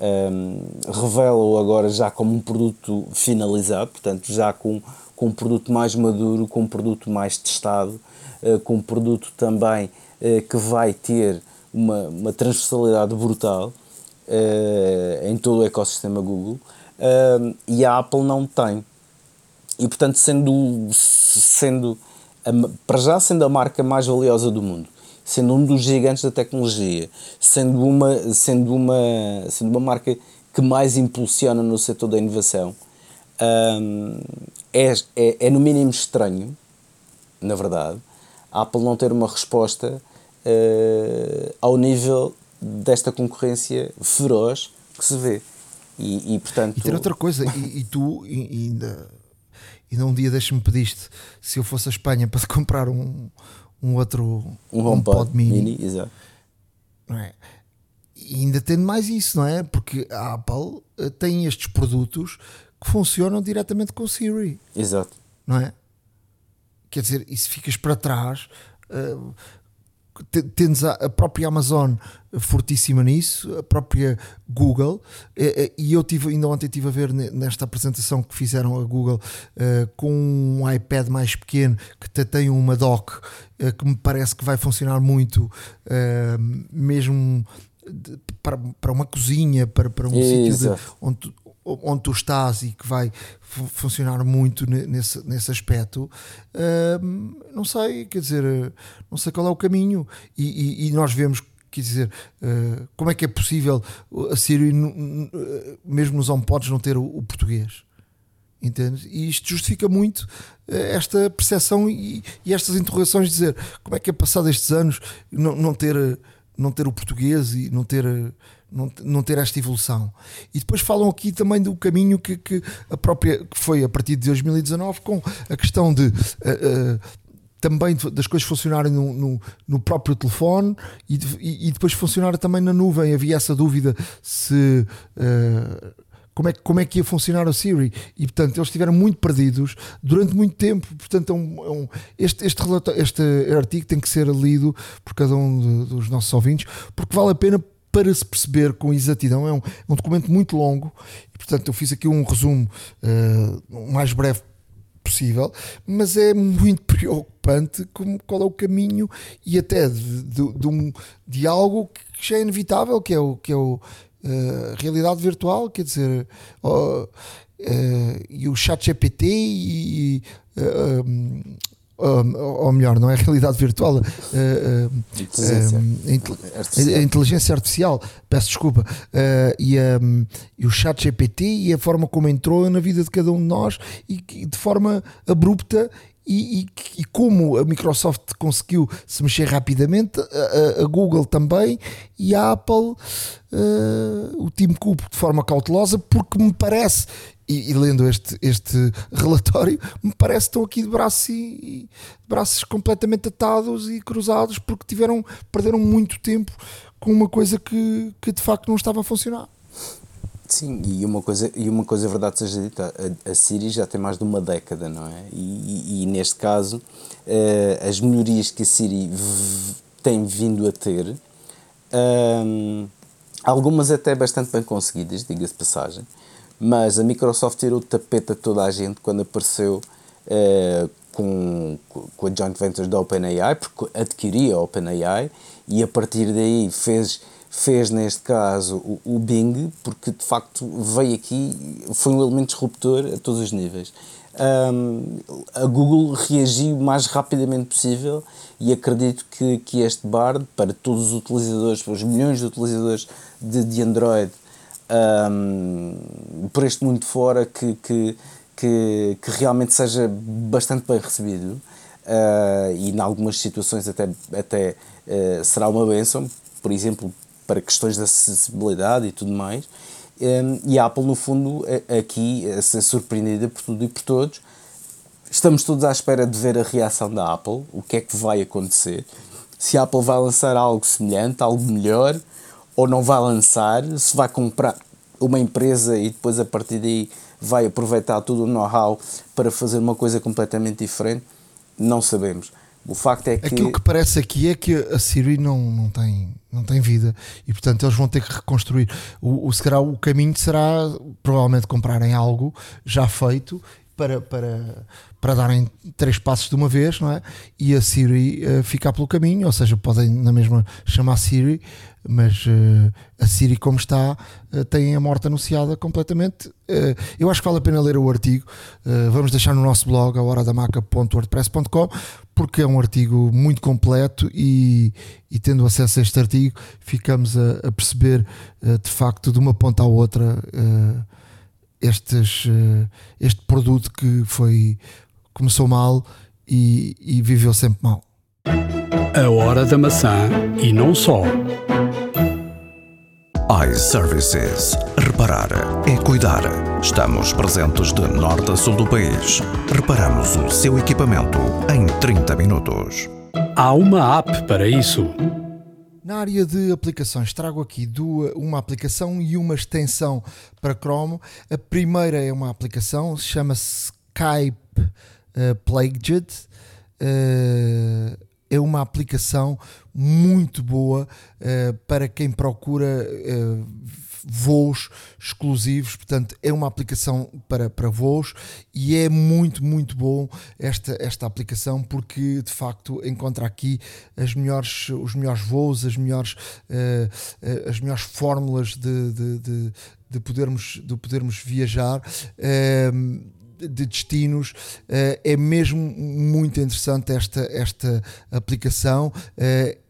um, revela-o agora já como um produto finalizado, portanto, já com, com um produto mais maduro, com um produto mais testado, uh, com um produto também uh, que vai ter uma, uma transversalidade brutal uh, em todo o ecossistema Google e a Apple não tem. E portanto, sendo, sendo a, para já sendo a marca mais valiosa do mundo, sendo um dos gigantes da tecnologia, sendo uma, sendo uma, sendo uma marca que mais impulsiona no setor da inovação, um, é, é, é, no mínimo estranho, na verdade, a Apple não ter uma resposta uh, ao nível desta concorrência feroz que se vê. E, e portanto. E ter outra coisa, e, e tu e, ainda, ainda um dia deixa-me pediste se eu fosse a Espanha para te comprar um, um outro um HomePod mini, mini exato. Não é? E ainda tendo mais isso, não é? Porque a Apple eh, tem estes produtos que funcionam diretamente com o Siri. Exato. Não é? Quer dizer, e se ficas para trás, uh, tens a, própria Amazon fortíssima nisso, a própria Google, e eu tive, ainda ontem estive a ver nesta apresentação que fizeram a Google uh, com um iPad mais pequeno que tem uma dock uh, que me parece que vai funcionar muito, uh, mesmo de, para, para uma cozinha, para, para um sítio onde, onde tu estás e que vai funcionar muito nesse, nesse aspecto, uh, não sei, quer dizer, não sei qual é o caminho. E, e, e nós vemos, quer dizer, uh, como é que é possível a Siri, mesmo nos HomePods, não ter o, o português? Entende? E isto justifica muito eh, esta percepção e, e, estas interrogações de dizer como é que é passado estes anos não, não, ter, não ter o português e não ter não, não ter esta evolução. E depois falam aqui também do caminho que, que a própria que foi a partir de 2019 com a questão de uh, uh, também das coisas funcionarem no, no, no próprio telefone e, e, depois funcionar também na nuvem. Havia essa dúvida se uh, como é, como é que ia funcionar o Siri e portanto eles estiveram muito perdidos durante muito tempo portanto é um, é um, este, este, este artigo tem que ser lido por cada um de, dos nossos ouvintes porque vale a pena para se perceber com exatidão. É um, é um documento muito longo e, portanto, eu fiz aqui um resumo uh, o mais breve possível, mas é muito [LAUGHS] preocupante como, qual é o caminho e até de, de, de, um, de algo que já é inevitável, que é o que é o uh, realidade virtual, quer dizer, uh, e o chat GPT e um, ou melhor, não é realidade virtual, uh, uh, inteligência. Uh, a inteligência artificial, peço desculpa, uh, e, um, e, o chat GPT e a forma como entrou na vida de cada um de nós e, e de forma abrupta e, e, e, como a Microsoft conseguiu se mexer rapidamente, a, a Google também e a Apple, uh, o Tim Cook de forma cautelosa, porque me parece, e, e, lendo este, este [LAUGHS] relatório, me parece que estão aqui de braços, e, de braços completamente atados e cruzados porque tiveram, perderam muito tempo com uma coisa que, que de facto não estava a funcionar. Sim, e uma coisa, e uma coisa verdade seja dita, a, a Siri já tem mais de uma década, não é? E, e, e neste caso, uh, as melhorias que a Siri tem vindo a ter, um, algumas até bastante bem conseguidas, diga-se passagem, mas a Microsoft tirou o tapete a toda a gente quando apareceu uh, com, com a joint venture da OpenAI, porque adquiria a OpenAI e a partir daí fez fez neste caso o, o, Bing, porque de facto veio aqui, foi um elemento disruptor a todos os níveis. Um, a Google reagiu o mais rapidamente possível e acredito que, que este Bard, para todos os utilizadores, para os milhões de utilizadores de, de Android um, por este mundo fora, que, que, que, que, realmente seja bastante bem recebido. Uh, e em algumas situações até, até uh, será uma benção, por exemplo, para questões de acessibilidade e tudo mais. Um, e a Apple, no fundo, aqui a ser surpreendida por tudo e por todos. Estamos todos à espera de ver a reação da Apple, o que é que vai acontecer. Se a Apple vai lançar algo semelhante, algo melhor, ou não vai lançar, se vai comprar uma empresa e depois a partir daí vai aproveitar todo o know-how para fazer uma coisa completamente diferente, não sabemos. O facto é que. Aquilo que parece aqui é que a Siri não, não, tem, não tem vida e, portanto, eles vão ter que reconstruir. O, o, será, o caminho será provavelmente comprarem algo já feito para, para, para darem três passos de uma vez, não é? E a Siri uh, ficar pelo caminho, ou seja, podem na mesma chamar Siri, mas uh, a Siri, como está, uh, tem a morte anunciada completamente. Eu acho que vale a pena ler o artigo. vamos deixar no nosso blog, a horadamaca.wordpress.com, porque é um artigo muito completo e, e tendo acesso a este artigo, ficamos a, a perceber de facto de uma ponta à outra estes, este produto que foi começou mal e, e viveu sempre mal. A hora da maçã e não só iServices. Reparar é cuidar. Estamos presentes de norte a sul do país. Reparamos o seu equipamento em 30 minutos. Há uma app para isso. Na área de aplicações, trago aqui duas, uma aplicação e uma extensão para Chrome. A primeira é uma aplicação, chama-se Skype uh. Uh, é uma aplicação muito boa uh, para quem procura uh, voos exclusivos, portanto é uma aplicação para, para voos e é muito, muito bom esta, esta aplicação porque de facto encontra aqui as melhores, os melhores voos, as melhores, uh, as melhores fórmulas de, de, de, de, podermos, de podermos viajar. Uh, de destinos. Uh, é mesmo muito interessante esta, esta aplicação. Uh,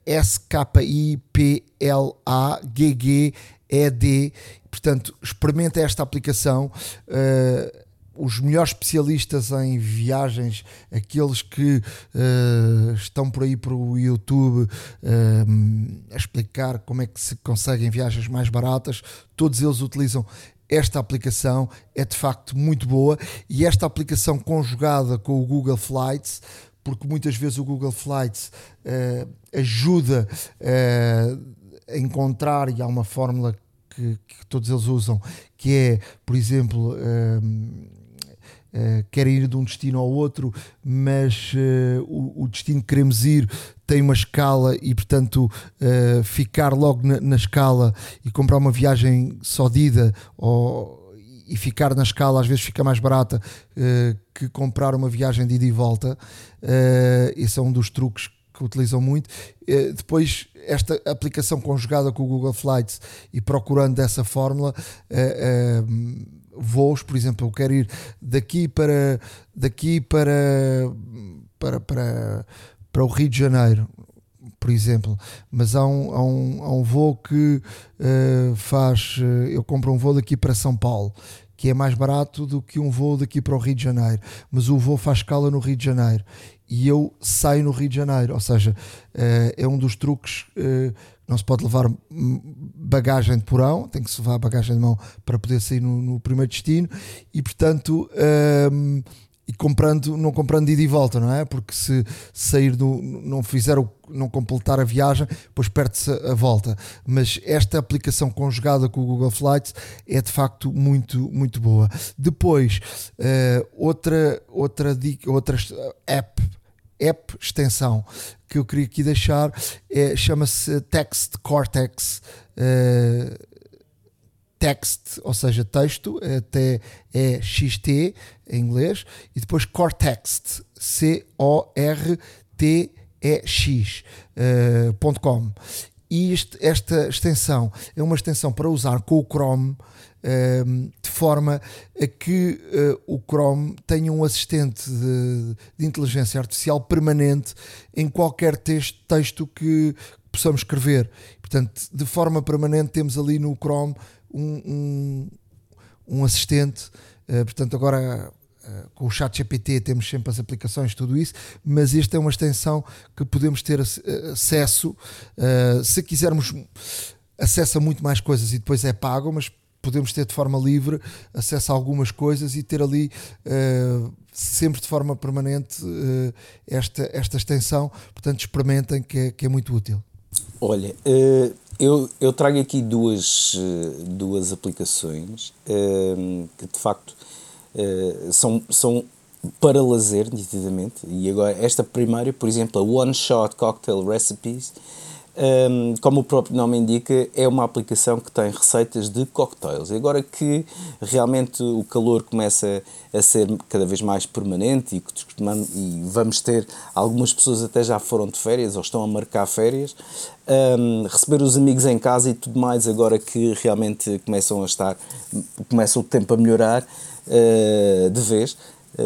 S-K-I-P-L-A-G-G-E-D. Portanto, experimenta esta aplicação. Uh, os melhores especialistas em viagens, aqueles que uh, estão por aí para o YouTube uh, a explicar como é que se conseguem viagens mais baratas, todos eles utilizam esta aplicação é de facto muito boa e esta aplicação conjugada com o Google Flights, porque muitas vezes o Google Flights uh, ajuda uh, a encontrar, e há uma fórmula que, que, todos eles usam, que é, por exemplo, uh, Uh, querem ir de um destino ao outro, mas uh, o, o, destino que queremos ir tem uma escala e, portanto, uh, ficar logo na, na, escala e comprar uma viagem só de ida ou, e ficar na escala às vezes fica mais barata que comprar uma viagem de ida e volta. esse é um dos truques que utilizam muito. depois, esta aplicação conjugada com o Google Flights e procurando dessa fórmula voos, por exemplo, eu quero ir daqui para daqui para para, para, para o Rio de Janeiro, por exemplo, mas há um, há um, há um voo que faz, eu compro um voo daqui para São Paulo, que é mais barato do que um voo daqui para o Rio de Janeiro, mas o voo faz escala no Rio de Janeiro e eu saio no Rio de Janeiro, ou seja, uh, é um dos truques não se pode levar bagagem de porão, tem que se levar bagagem de mão para poder sair no, no primeiro destino. E portanto um, e comprando, não comprando ida e volta, não é? Porque se sair do, não fizer o, não completar a viagem, depois perde-se a volta. Mas esta aplicação conjugada com o Google Flights é de facto muito, muito boa. Depois, uh, outra, outra, dica, outra app app extensão que eu queria aqui deixar é, chama-se Text Cortex uh, Text, ou seja, texto, até é XT em inglês, e depois Cortext, C-O-R-T-E-X.com. Uh, e este, esta extensão é uma extensão para usar com o Chrome Ehm, de forma a que uh, o Chrome tenha um assistente de, de, inteligência artificial permanente em qualquer texto, texto que possamos escrever. Portanto, de forma permanente temos ali no Chrome um, um, um assistente. Uh, portanto, agora Uh, com o chat GPT temos sempre as aplicações, tudo isso, mas esta é uma extensão que podemos ter acesso, uh, se quisermos acesso a muito mais coisas e depois é pago, mas podemos ter de forma livre acesso a algumas coisas e ter ali sempre de forma permanente esta, esta extensão. Portanto, experimentem que é, que é muito útil. Olha, eu, eu trago aqui duas, duas aplicações que de facto são, são para lazer, nitidamente. E agora, esta primeira, por exemplo, a One Shot Cocktail Recipes um, como o próprio nome indica, é uma aplicação que tem receitas de cocktails. E agora que realmente o calor começa a ser cada vez mais permanente e, e vamos ter, algumas pessoas até já foram de férias ou estão a marcar férias, um, receber os amigos em casa e tudo mais, agora que realmente começam a estar, começa o tempo a melhorar uh, de vez,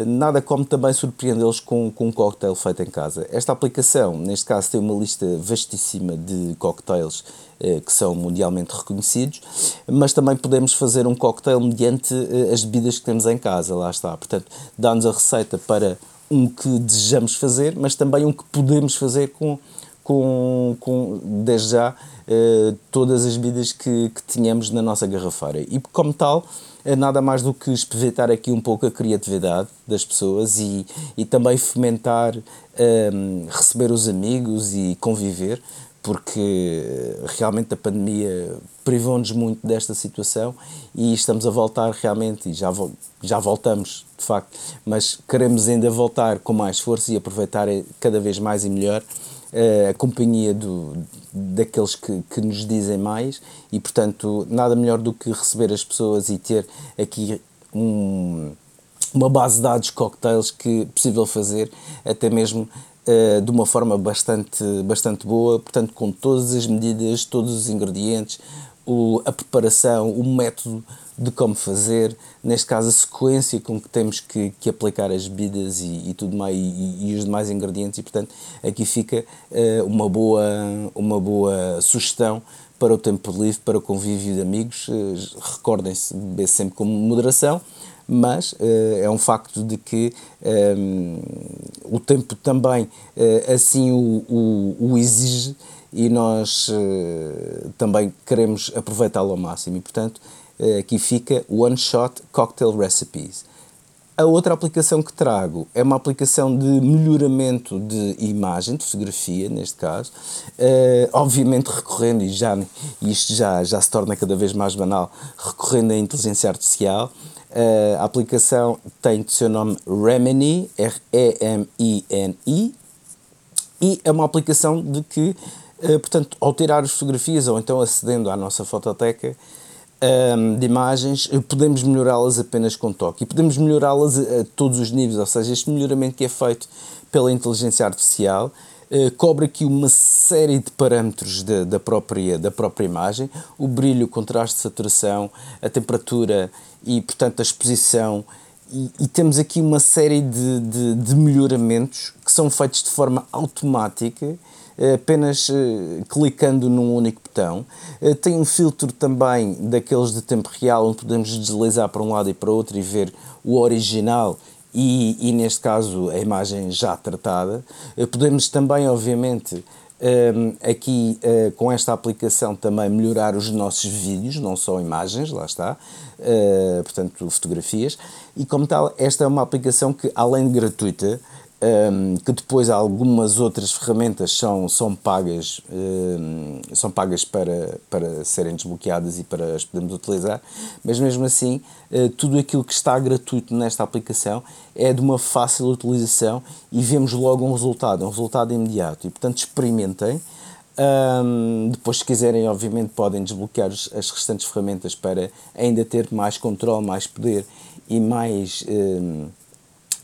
nada como também surpreendê-los com, com um cocktail feito em casa. Esta aplicação, neste caso, tem uma lista vastíssima de cocktails eh, que são mundialmente reconhecidos, mas também podemos fazer um cocktail mediante eh, as bebidas que temos em casa, lá está. Portanto, dá-nos a receita para um que desejamos fazer, mas também um que podemos fazer com, com, com desde já, eh, todas as bebidas que, que tínhamos na nossa garrafeira. E como tal, nada mais do que espevitar aqui um pouco a criatividade das pessoas e, e também fomentar um, ehm, receber os amigos e conviver, porque realmente a pandemia privou-nos muito desta situação e estamos a voltar realmente, e já, já voltamos de facto, mas queremos ainda voltar com mais força e aproveitar cada vez mais e melhor a companhia do, daqueles que, que nos dizem mais e, portanto, nada melhor do que receber as pessoas e ter aqui um, uma base de dados cocktails que é possível fazer até mesmo uh, de uma forma bastante, bastante boa, portanto, com todas as medidas, todos os ingredientes, o, a preparação, o método de como fazer, neste caso a sequência com que temos que, que aplicar as bebidas e, e tudo mais e, e, os demais ingredientes e portanto aqui fica uh, uma boa uma boa sugestão para o tempo livre, para o convívio de amigos. Uh, Recordem-se beber sempre com moderação, mas uh, é um facto de que um, o tempo também assim o, o, o exige e nós também queremos aproveitá-lo ao máximo e portanto aqui fica One Shot Cocktail Recipes. A outra aplicação que trago é uma aplicação de melhoramento de imagem, de fotografia, neste caso, uh, obviamente recorrendo, e já, isto já, já se torna cada vez mais banal, recorrendo à inteligência artificial. Uh, a aplicação tem o seu nome Remini, R-E-M-I-N-I, e é uma aplicação de que, uh, portanto, ao tirar as fotografias ou então acedendo à nossa fototeca, um, de imagens, eh, podemos melhorá-las apenas com toque e podemos melhorá-las a, a, todos os níveis, ou seja, este melhoramento que é feito pela inteligência artificial uh, cobre aqui uma série de parâmetros de, da, própria, da própria imagem, o brilho, o contraste, a saturação, a temperatura e, portanto, a exposição. E, e temos aqui uma série de, de, de melhoramentos que são feitos de forma automática apenas eh, clicando num único botão. Eh, tem um filtro também daqueles de tempo real, onde podemos deslizar para um lado e para outro e ver o original e, e neste caso a imagem já tratada. Eh, podemos também, obviamente, aqui com esta aplicação também melhorar os nossos vídeos, não só imagens, lá está, portanto fotografias, e como tal, esta é uma aplicação que além de gratuita, um, que depois algumas outras ferramentas são, são pagas um, são pagas para, para serem desbloqueadas e para as podermos utilizar, mas mesmo assim uh, tudo aquilo que está gratuito nesta aplicação é de uma fácil utilização e vemos logo um resultado, um resultado imediato. E portanto experimentem. Um, depois se quiserem obviamente podem desbloquear as restantes ferramentas para ainda ter mais controle, mais poder e mais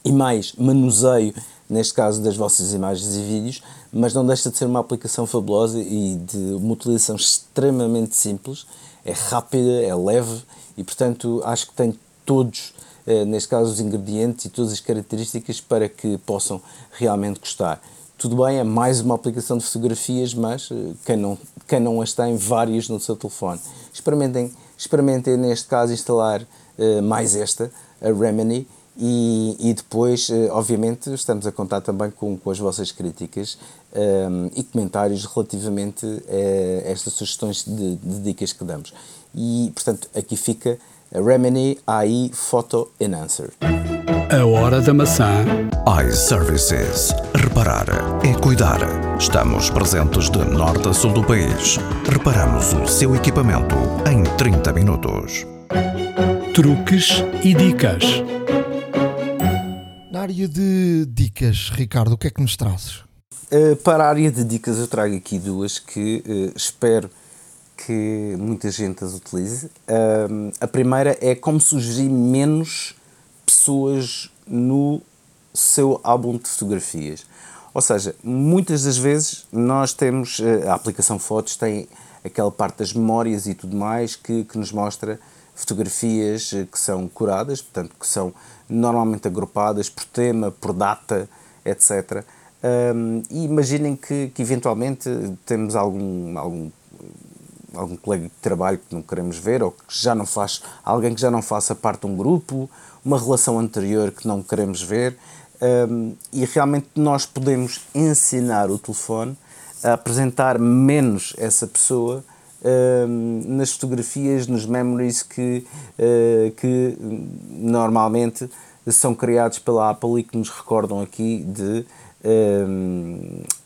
e mais manuseio, neste caso, das vossas imagens e vídeos, mas não deixa de ser uma aplicação fabulosa e de uma utilização extremamente simples, é rápida, é leve e, portanto, acho que tem todos, eh, neste caso, os ingredientes e todas as características para que possam realmente gostar. Tudo bem, é mais uma aplicação de fotografias, mas eh, quem não, quem não as tem, várias no seu telefone. Experimentem, experimentem neste caso, instalar uh, mais esta, a Remini, e, e depois, eh, obviamente, estamos a contar também com, com as vossas críticas um, ehm, e comentários relativamente a estas sugestões de, de, dicas que damos. E, portanto, aqui fica a Remini AI Photo Enhancer. A hora da maçã. iServices. Reparar é cuidar. Estamos presentes de norte a sul do país. Reparamos o seu equipamento em 30 minutos. Truques e dicas área de dicas, Ricardo, o que é que nos trazes? Uh, para a área de dicas, eu trago aqui duas que uh, espero que muita gente as utilize. Uh, a primeira é como sugerir menos pessoas no seu álbum de fotografias. Ou seja, muitas das vezes nós temos, a aplicação Fotos tem aquela parte das memórias e tudo mais que, que nos mostra fotografias que são curadas, portanto, que são normalmente agrupadas por tema, por data, etc. Um, e imaginem que, que eventualmente temos algum, algum, algum colega de trabalho que não queremos ver, ou que já não faz, alguém que já não faça parte de um grupo, uma relação anterior que não queremos ver, um, e realmente nós podemos ensinar o telefone a apresentar menos essa pessoa nas fotografias, nos memories que, uh, que normalmente são criados pela Apple e que nos recordam aqui de,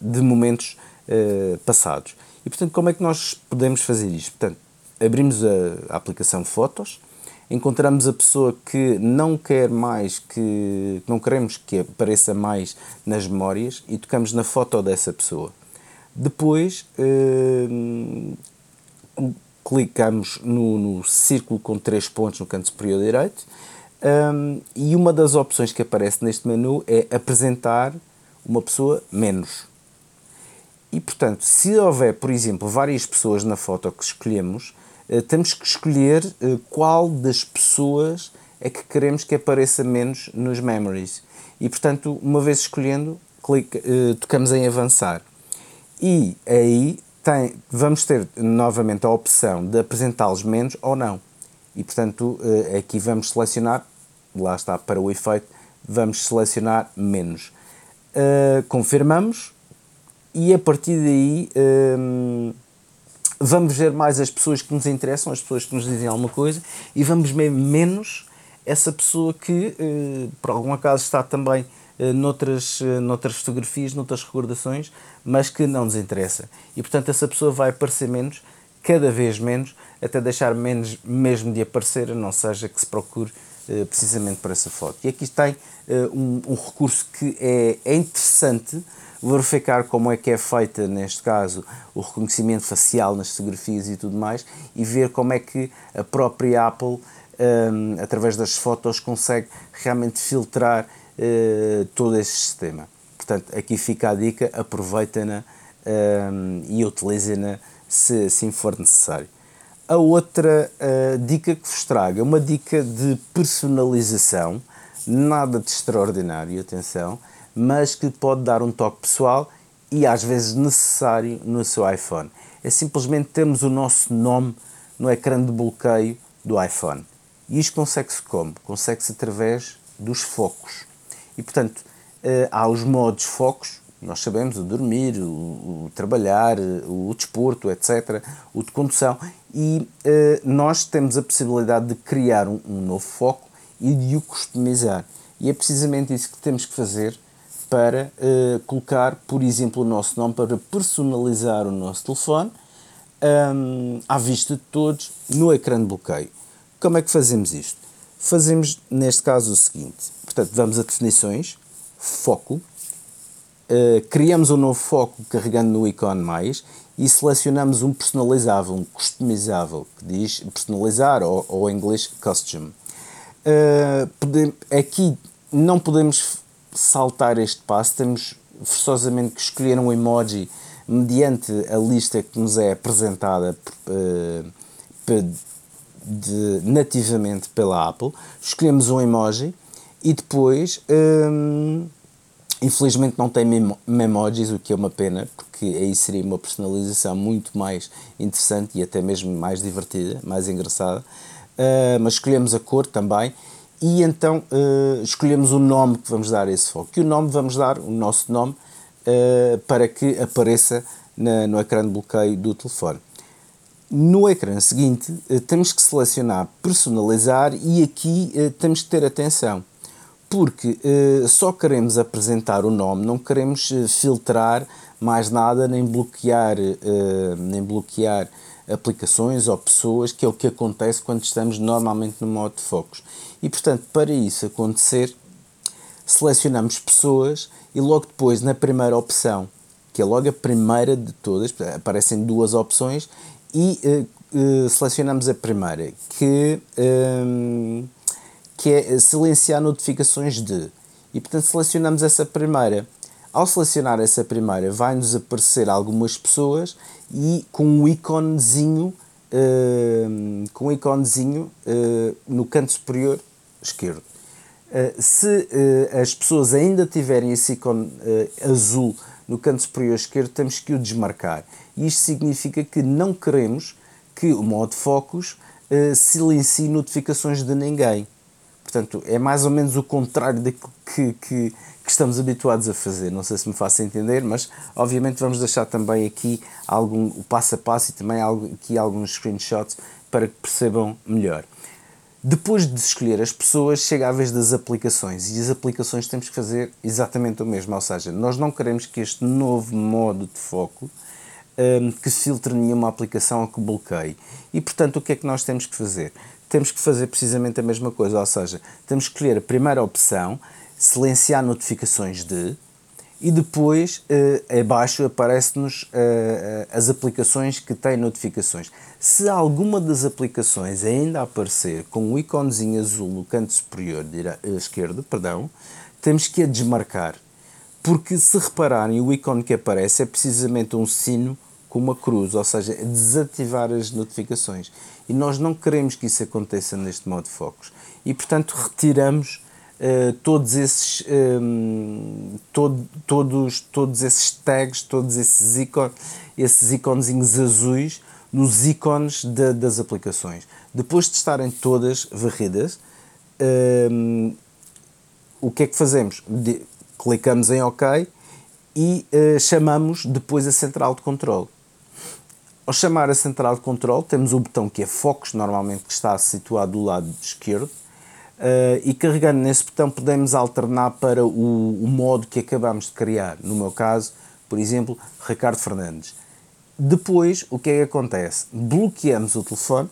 de momentos uh, passados. E portanto, como é que nós podemos fazer isto? Portanto, abrimos a, a aplicação Fotos, encontramos a pessoa que não quer mais que não queremos que apareça mais nas memórias e tocamos na foto dessa pessoa. Depois uh, clicamos no, no, círculo com três pontos no canto superior direito um, e uma das opções que aparece neste menu é apresentar uma pessoa menos. E portanto, se houver, por exemplo, várias pessoas na foto que escolhemos, uh, temos que escolher uh, qual das pessoas é que queremos que apareça menos nos memories. E portanto, uma vez escolhendo, clica, uh, tocamos em avançar. E aí tem, vamos ter novamente a opção de apresentá-los menos ou não. E portanto, aqui vamos selecionar, lá está, para o efeito, vamos selecionar menos. confirmamos e a partir daí hum, vamos ver mais as pessoas que nos interessam, as pessoas que nos dizem alguma coisa e vamos ver menos essa pessoa que uh, por algum acaso está também uh, noutras, uh, noutras fotografias, noutras recordações, mas que não nos interessa. E portanto essa pessoa vai aparecer menos, cada vez menos, até deixar menos mesmo de aparecer, a não seja que se procure precisamente para essa foto. E aqui tem um, um recurso que é, é interessante verificar como é que é feita, neste caso, o reconhecimento facial nas fotografias e tudo mais, e ver como é que a própria Apple, um, através das fotos, consegue realmente filtrar uh, todo esse sistema. Portanto, aqui fica a dica, aproveita-na um, e utiliza-na se assim for necessário. A outra uh, dica que vos trago é uma dica de personalização, nada de extraordinário, atenção, mas que pode dar um toque pessoal e às vezes necessário no seu iPhone. É simplesmente termos o nosso nome no ecrã de bloqueio do iPhone. E isto consegue-se como? Consegue-se através dos focos. E portanto, eh, há os modos focos, nós sabemos, o dormir, o, o trabalhar, o, o, desporto, etc., o de condução, e uh, nós temos a possibilidade de criar um, um novo foco e de o customizar. E é precisamente isso que temos que fazer para colocar, por exemplo, o nosso nome, para personalizar o nosso telefone um, à vista de todos no ecrã de bloqueio. Como é que fazemos isto? Fazemos, neste caso, o seguinte: portanto, vamos a definições, foco, uh, criamos um novo foco carregando no ícone mais e selecionamos um personalizável, um customizável, que diz personalizar ou, ou em inglês custom. Uh, aqui não podemos saltar este passo, temos forçosamente que escolher um emoji mediante a lista que nos é apresentada uh, de, nativamente pela Apple. Escolhemos um emoji e depois, um, infelizmente, não tem memojis, o que é uma pena, porque aí seria uma personalização muito mais interessante e até mesmo mais divertida, mais engraçada. Uh, mas escolhemos a cor também e então uh, escolhemos o nome que vamos dar a esse foco. E o nome vamos dar, o nosso nome, uh, para que apareça na, no ecrã de bloqueio do telefone. No ecrã seguinte, uh, temos que selecionar personalizar e aqui temos que ter atenção, porque só queremos apresentar o nome, não queremos filtrar mais nada, nem bloquear, nem bloquear aplicações ou pessoas, que é o que acontece quando estamos normalmente no modo de focos. E portanto, para isso acontecer, selecionamos pessoas e logo depois, na primeira opção, que é logo a primeira de todas, aparecem duas opções e uh, uh, selecionamos a primeira, que, que é silenciar notificações de. E portanto, selecionamos essa primeira. Ao selecionar essa primeira, vai-nos aparecer algumas pessoas e com um íconezinho, uh, com um íconezinho uh, no canto superior esquerdo. Uh, se as pessoas ainda tiverem esse ícone azul no canto superior esquerdo, temos que o desmarcar. Isto significa que não queremos que o modo focus silencie notificações de ninguém. Portanto, é mais ou menos o contrário daquilo que, que, que, estamos habituados a fazer. Não sei se me faço entender, mas obviamente vamos deixar também aqui algum, o passo a passo e também aqui alguns screenshots para que percebam melhor. Depois de escolher as pessoas, chega a vez das aplicações e as aplicações temos que fazer exatamente o mesmo, ou seja, nós não queremos que este novo modo de foco um, que filtre nenhuma aplicação ou que bloqueie. E portanto, o que é que nós temos que fazer? Temos que fazer precisamente a mesma coisa, ou seja, temos que escolher a primeira opção, silenciar notificações de, e depois uh, abaixo aparece-nos uh, as aplicações que têm notificações. Se alguma das aplicações ainda aparecer com o íconezinho azul no canto superior esquerdo, perdão, temos que a desmarcar. Porque se repararem, o ícone que aparece é precisamente um sino com uma cruz, ou seja, é desativar as notificações. E nós não queremos que isso aconteça neste modo de focos. E portanto retiramos uh, todos esses um, ehm, todo, todos, todos esses tags, todos esses ícones, esses iconezinhos azuis nos ícones de, das aplicações. Depois de estarem todas varridas, um, ehm, o que é que fazemos? De, clicamos em OK e uh, chamamos depois a central de controle. Ao chamar a central de controle, temos o botão que é Focus, normalmente que está situado do lado esquerdo, uh, e carregando nesse botão podemos alternar para o, o, modo que acabamos de criar. No meu caso, por exemplo, Ricardo Fernandes. Depois, o que é que acontece? Bloqueamos o telefone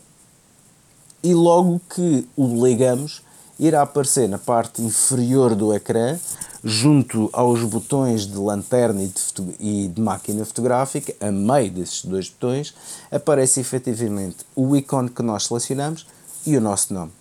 e logo que o ligamos, irá aparecer na parte inferior do ecrã, junto aos botões de lanterna e de, e de, máquina fotográfica, a meio desses dois botões, aparece efetivamente o ícone que nós selecionamos e o nosso nome.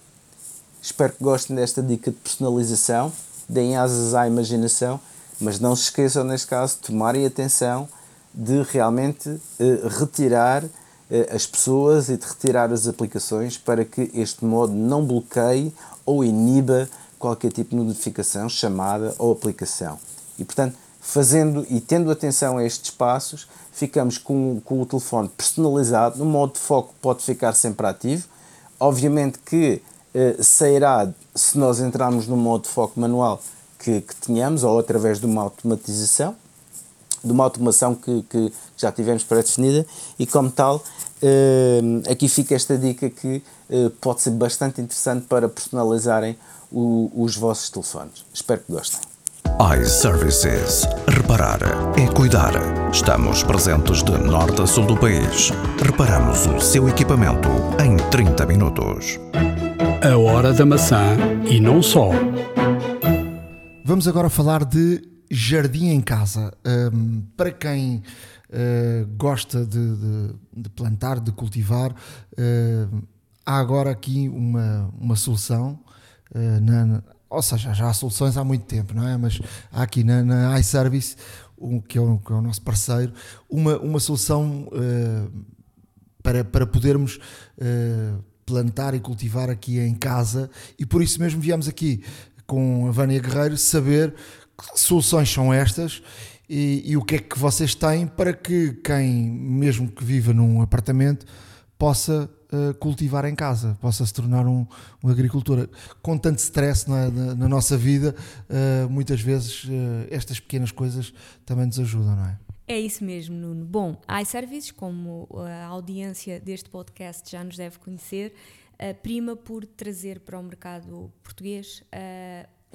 Espero que gostem desta dica de personalização, deem asas à imaginação, mas não se esqueçam, neste caso, de tomarem atenção de realmente eh, retirar eh, as pessoas e de retirar as aplicações para que este modo não bloqueie ou iniba qualquer tipo de notificação, chamada ou aplicação. E portanto, fazendo e tendo atenção a estes passos, ficamos com, com o telefone personalizado, no modo de foco pode ficar sempre ativo. Obviamente que eh, sairá se nós entrarmos no modo de foco manual que, que tenhamos ou através de uma automatização, de uma automação que, que já tivemos pré-definida e como tal aqui fica esta dica que eh, pode ser bastante interessante para personalizarem o, os vossos telefones. Espero que gostem. iServices. Reparar é cuidar. Estamos presentes de norte a sul do país. Reparamos o seu equipamento em 30 minutos. A hora da maçã e não só. Vamos agora falar de jardim em casa. Um, para quem uh, gosta de, de, de, plantar, de cultivar, uh, há agora aqui uma, uma solução. Uh, na, ou seja, já há soluções há muito tempo, não é? Mas há aqui na, na iService, um, que, é o, que é o nosso parceiro, uma, uma solução para, para podermos plantar e cultivar aqui em casa e por isso mesmo viemos aqui com a Vânia Guerreiro saber que soluções são estas e, e, o que é que vocês têm para que quem, mesmo que viva num apartamento, possa uh, cultivar em casa, possa se tornar um, um agricultor. Com tanto stress na, na, na nossa vida, uh, muitas vezes uh, estas pequenas coisas também nos ajudam, não é? É isso mesmo, Nuno. Bom, a iServices, como a audiência deste podcast já nos deve conhecer, prima por trazer para o mercado português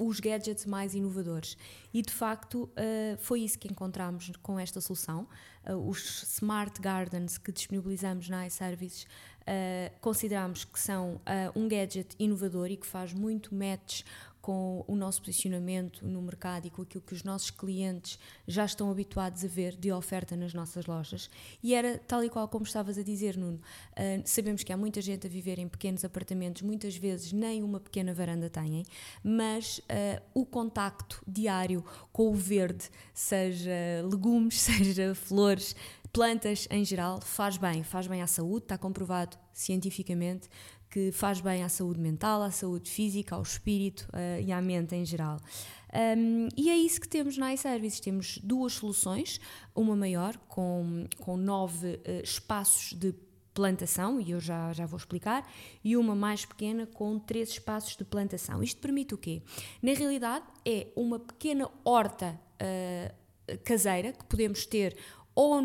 os gadgets mais inovadores. E de facto uh, foi isso que encontramos com esta solução. Uh, os Smart Gardens que disponibilizamos na iServices uh, consideramos que são um gadget inovador e que faz muito match com o nosso posicionamento no mercado e com aquilo que os nossos clientes já estão habituados a ver de oferta nas nossas lojas. E era tal e qual como estavas a dizer, Nuno. Uh, sabemos que há muita gente a viver em pequenos apartamentos, muitas vezes nem uma pequena varanda têm, mas uh, o contacto diário com o verde, seja legumes, [LAUGHS] seja flores, plantas em geral, faz bem, faz bem à saúde, está comprovado cientificamente que faz bem à saúde mental, à saúde física, ao espírito uh, e à mente em geral. Um, e é isso que temos na iServices. Temos duas soluções, uma maior, com, com nove uh, espaços de plantação, e eu já, já vou explicar, e uma mais pequena com três espaços de plantação. Isto permite o quê? Na realidade, é uma pequena horta uh, caseira que podemos ter ou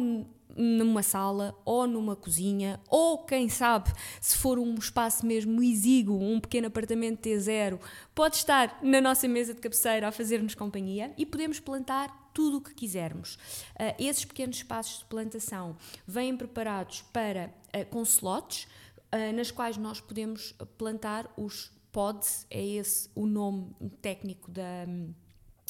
numa sala ou numa cozinha, ou quem sabe, se for um espaço mesmo exíguo, um pequeno apartamento T0, pode estar na nossa mesa de cabeceira a fazer-nos companhia e podemos plantar tudo o que quisermos. Uh, esses pequenos espaços de plantação vêm preparados para uh, com slots, uh, nas quais nós podemos plantar os pods, é esse o nome técnico da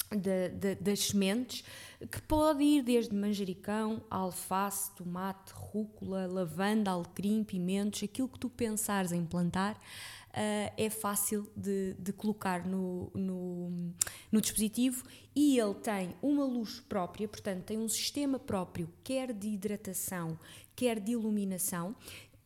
de, de, das sementes, que pode ir desde manjericão, alface, tomate, rúcula, lavanda, alecrim, pimentos, aquilo que tu pensares em plantar, uh, é fácil de, de colocar no, no, no, dispositivo e ele tem uma luz própria, portanto, tem um sistema próprio, quer de hidratação, quer de iluminação,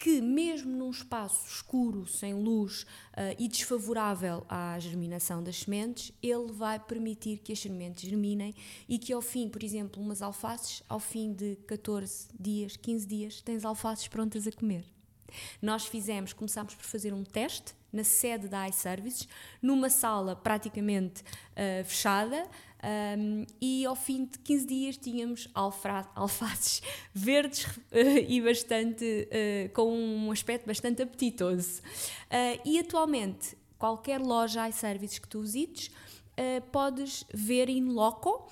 que, mesmo num espaço escuro, sem luz uh, e desfavorável à germinação das sementes, ele vai permitir que as sementes germinem e que, ao fim, por exemplo, umas alfaces, ao fim de 14 dias, 15 dias, tens alfaces prontas a comer. Nós fizemos, começámos por fazer um teste na sede da iServices, numa sala praticamente uh, fechada, um, e ao fim de 15 dias tínhamos alfaces [LAUGHS] verdes uh, e bastante uh, com um aspecto bastante apetitoso. Uh, e atualmente, qualquer loja iServices que tu visites, podes ver in loco,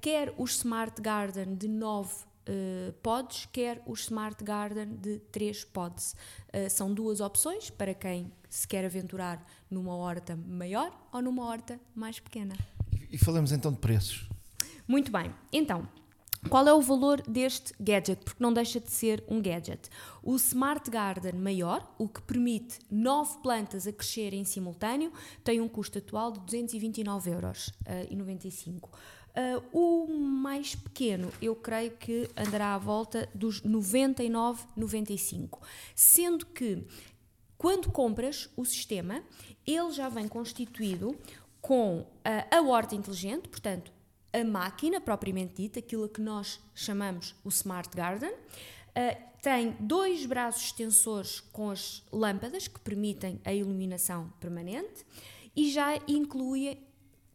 quer os Smart Garden de 9 uh, pods, quer os Smart Garden de 3 pods. Uh, são duas opções para quem se quer aventurar numa horta maior ou numa horta mais pequena. E falamos então de preços. Muito bem. Então, qual é o valor deste gadget? Porque não deixa de ser um gadget. O Smart Garden maior, o que permite nove plantas a crescer em simultâneo, tem um custo atual de 229,95 euros. Uh, Uh, o mais pequeno, eu creio que andará à volta dos 99,95. Sendo que, quando compras o sistema, ele já vem constituído com uh, a horta inteligente, portanto, a máquina propriamente dita, aquilo que nós chamamos o Smart Garden. Uh, tem dois braços extensores com as lâmpadas que permitem a iluminação permanente e já inclui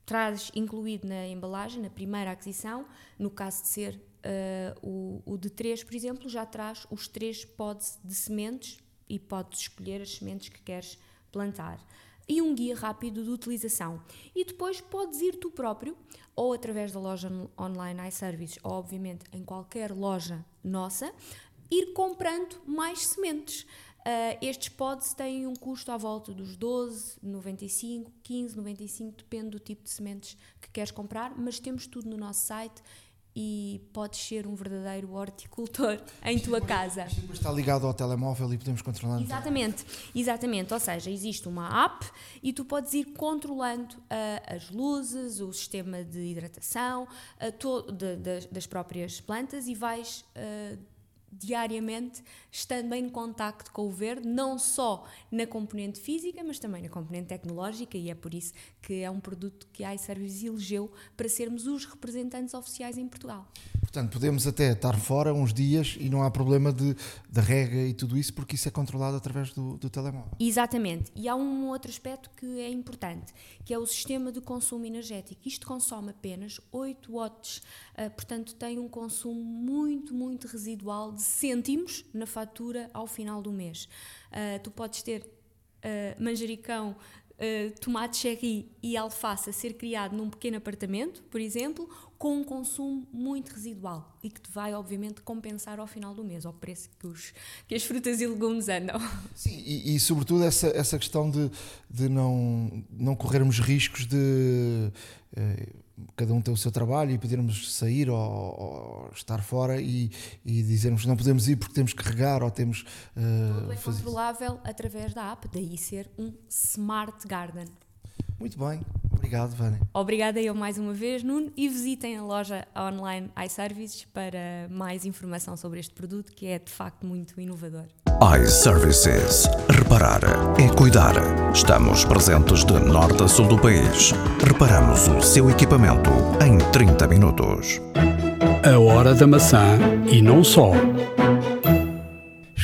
traz incluído na embalagem, na primeira aquisição, no caso de ser uh, o, o, de 3, por exemplo, já traz os três pods de sementes e podes escolher as sementes que queres plantar. E um guia rápido de utilização. E depois podes ir tu próprio, ou através da loja online iServices, ou obviamente em qualquer loja nossa, ir comprando mais sementes. Uh, estes pods têm um custo à volta dos 12, 95, 15, 95, depende do tipo de sementes que queres comprar, mas temos tudo no nosso site e podes ser um verdadeiro horticultor em tua casa. Está ligado ao telemóvel e podemos controlar. Exatamente, exatamente. Ou seja, existe uma app e tu podes ir controlando uh, as luzes, o sistema de hidratação uh, de, de, das próprias plantas e vais uh, diariamente estando em contacto com o verde, não só na componente física, mas também na componente tecnológica, e é por isso que é um produto que a iService elegeu para sermos os representantes oficiais em Portugal. Portanto, podemos até estar fora uns dias e não há problema de, de rega e tudo isso, porque isso é controlado através do, do telemóvel. Exatamente. E há um outro aspecto que é importante, que é o sistema de consumo energético. Isto consome apenas 8 watts, uh, portanto, tem um consumo muito, muito residual de cêntimos na fatura ao final do mês. Uh, tu podes ter uh, manjericão uh, tomate cherry e alface a ser criado num pequeno apartamento, por exemplo, com um consumo muito residual e que te vai, obviamente, compensar ao final do mês, ao preço que, os, que as frutas e legumes andam. Sim, e, e sobretudo essa, essa questão de, de não, não corrermos riscos de. Cada um ter o seu trabalho e podermos sair ou, ou estar fora e, e, dizermos não podemos ir porque temos que regar ou temos. Uh, Tudo é controlável através da app, daí ser um Smart Garden. Muito bem, obrigado, Vânia. Obrigada eu mais uma vez, Nuno, e visitem a loja online iServices para mais informação sobre este produto que é de facto muito inovador iServices. Reparar é cuidar. Estamos presentes de norte a sul do país. Reparamos o seu equipamento em 30 minutos. A hora da maçã e não só.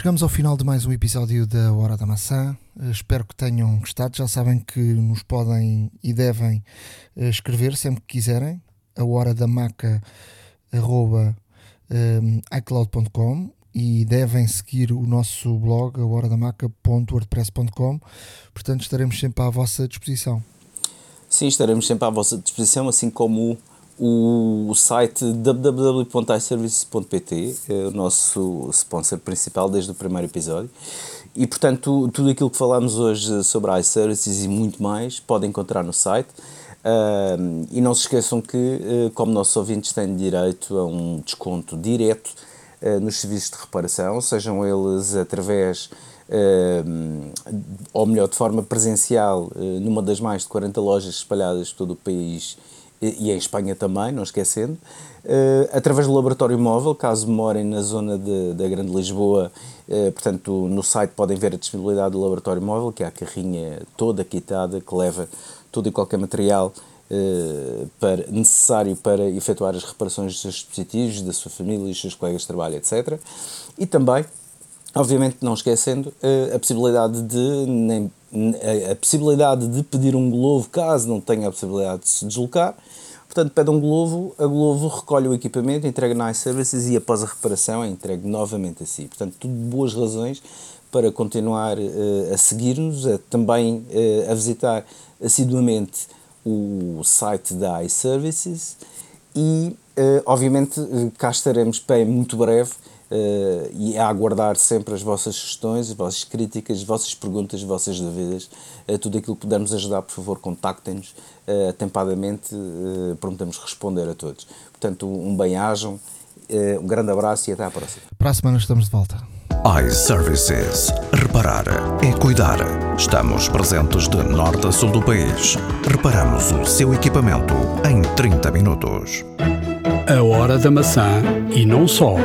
Chegamos ao final de mais um episódio da Hora da Maçã. Eh, espero que tenham gostado. Já sabem que nos podem e devem eh, escrever sempre que quiserem. A hora da maca arroba, um, eh, icloud.com e devem seguir o nosso blog, a. Portanto, estaremos sempre à vossa disposição. Sim, estaremos sempre à vossa disposição, assim como o, site www.iservices.pt, é o nosso sponsor principal desde o primeiro episódio. E, portanto, tudo aquilo que falámos hoje sobre iServices e muito mais podem encontrar no site. Uh, e não se esqueçam que, uh, como nossos ouvintes têm direito a um desconto direto uh, nos serviços de reparação, sejam eles através, ou melhor, de forma presencial, numa das mais de 40 lojas espalhadas por todo o país e, em Espanha também, não esquecendo, através do laboratório móvel, caso morem na zona de, da Grande Lisboa, portanto, no site podem ver a disponibilidade do laboratório móvel, que é a carrinha toda quitada que leva todo e qualquer material uh, para, necessário para efetuar as reparações dos seus dispositivos, da sua família, dos seus colegas de trabalho, etc. E também, obviamente, não esquecendo a possibilidade de nem, a, possibilidade de pedir um Glovo caso não tenha a possibilidade de se deslocar. Portanto, pede um Glovo, a Glovo recolhe o equipamento, entrega na iServices e após a reparação é entregue novamente a si. Portanto, tudo boas razões para continuar uh, a seguir-nos, também uh, a visitar assiduamente o site da iServices e, uh, obviamente, cá estaremos bem muito breve uh, e a aguardar sempre as vossas sugestões, as vossas críticas, as vossas perguntas, as vossas dúvidas. Uh, tudo aquilo que pudermos ajudar, por favor, contactem-nos uh, atempadamente, uh, prometemos responder a todos. Portanto, um bem-ajam, um grande abraço e até à próxima. Para a semana estamos de volta iServices. Reparar é cuidar. Estamos presentes de norte a sul do país. Reparamos o seu equipamento em 30 minutos. A hora da maçã e não só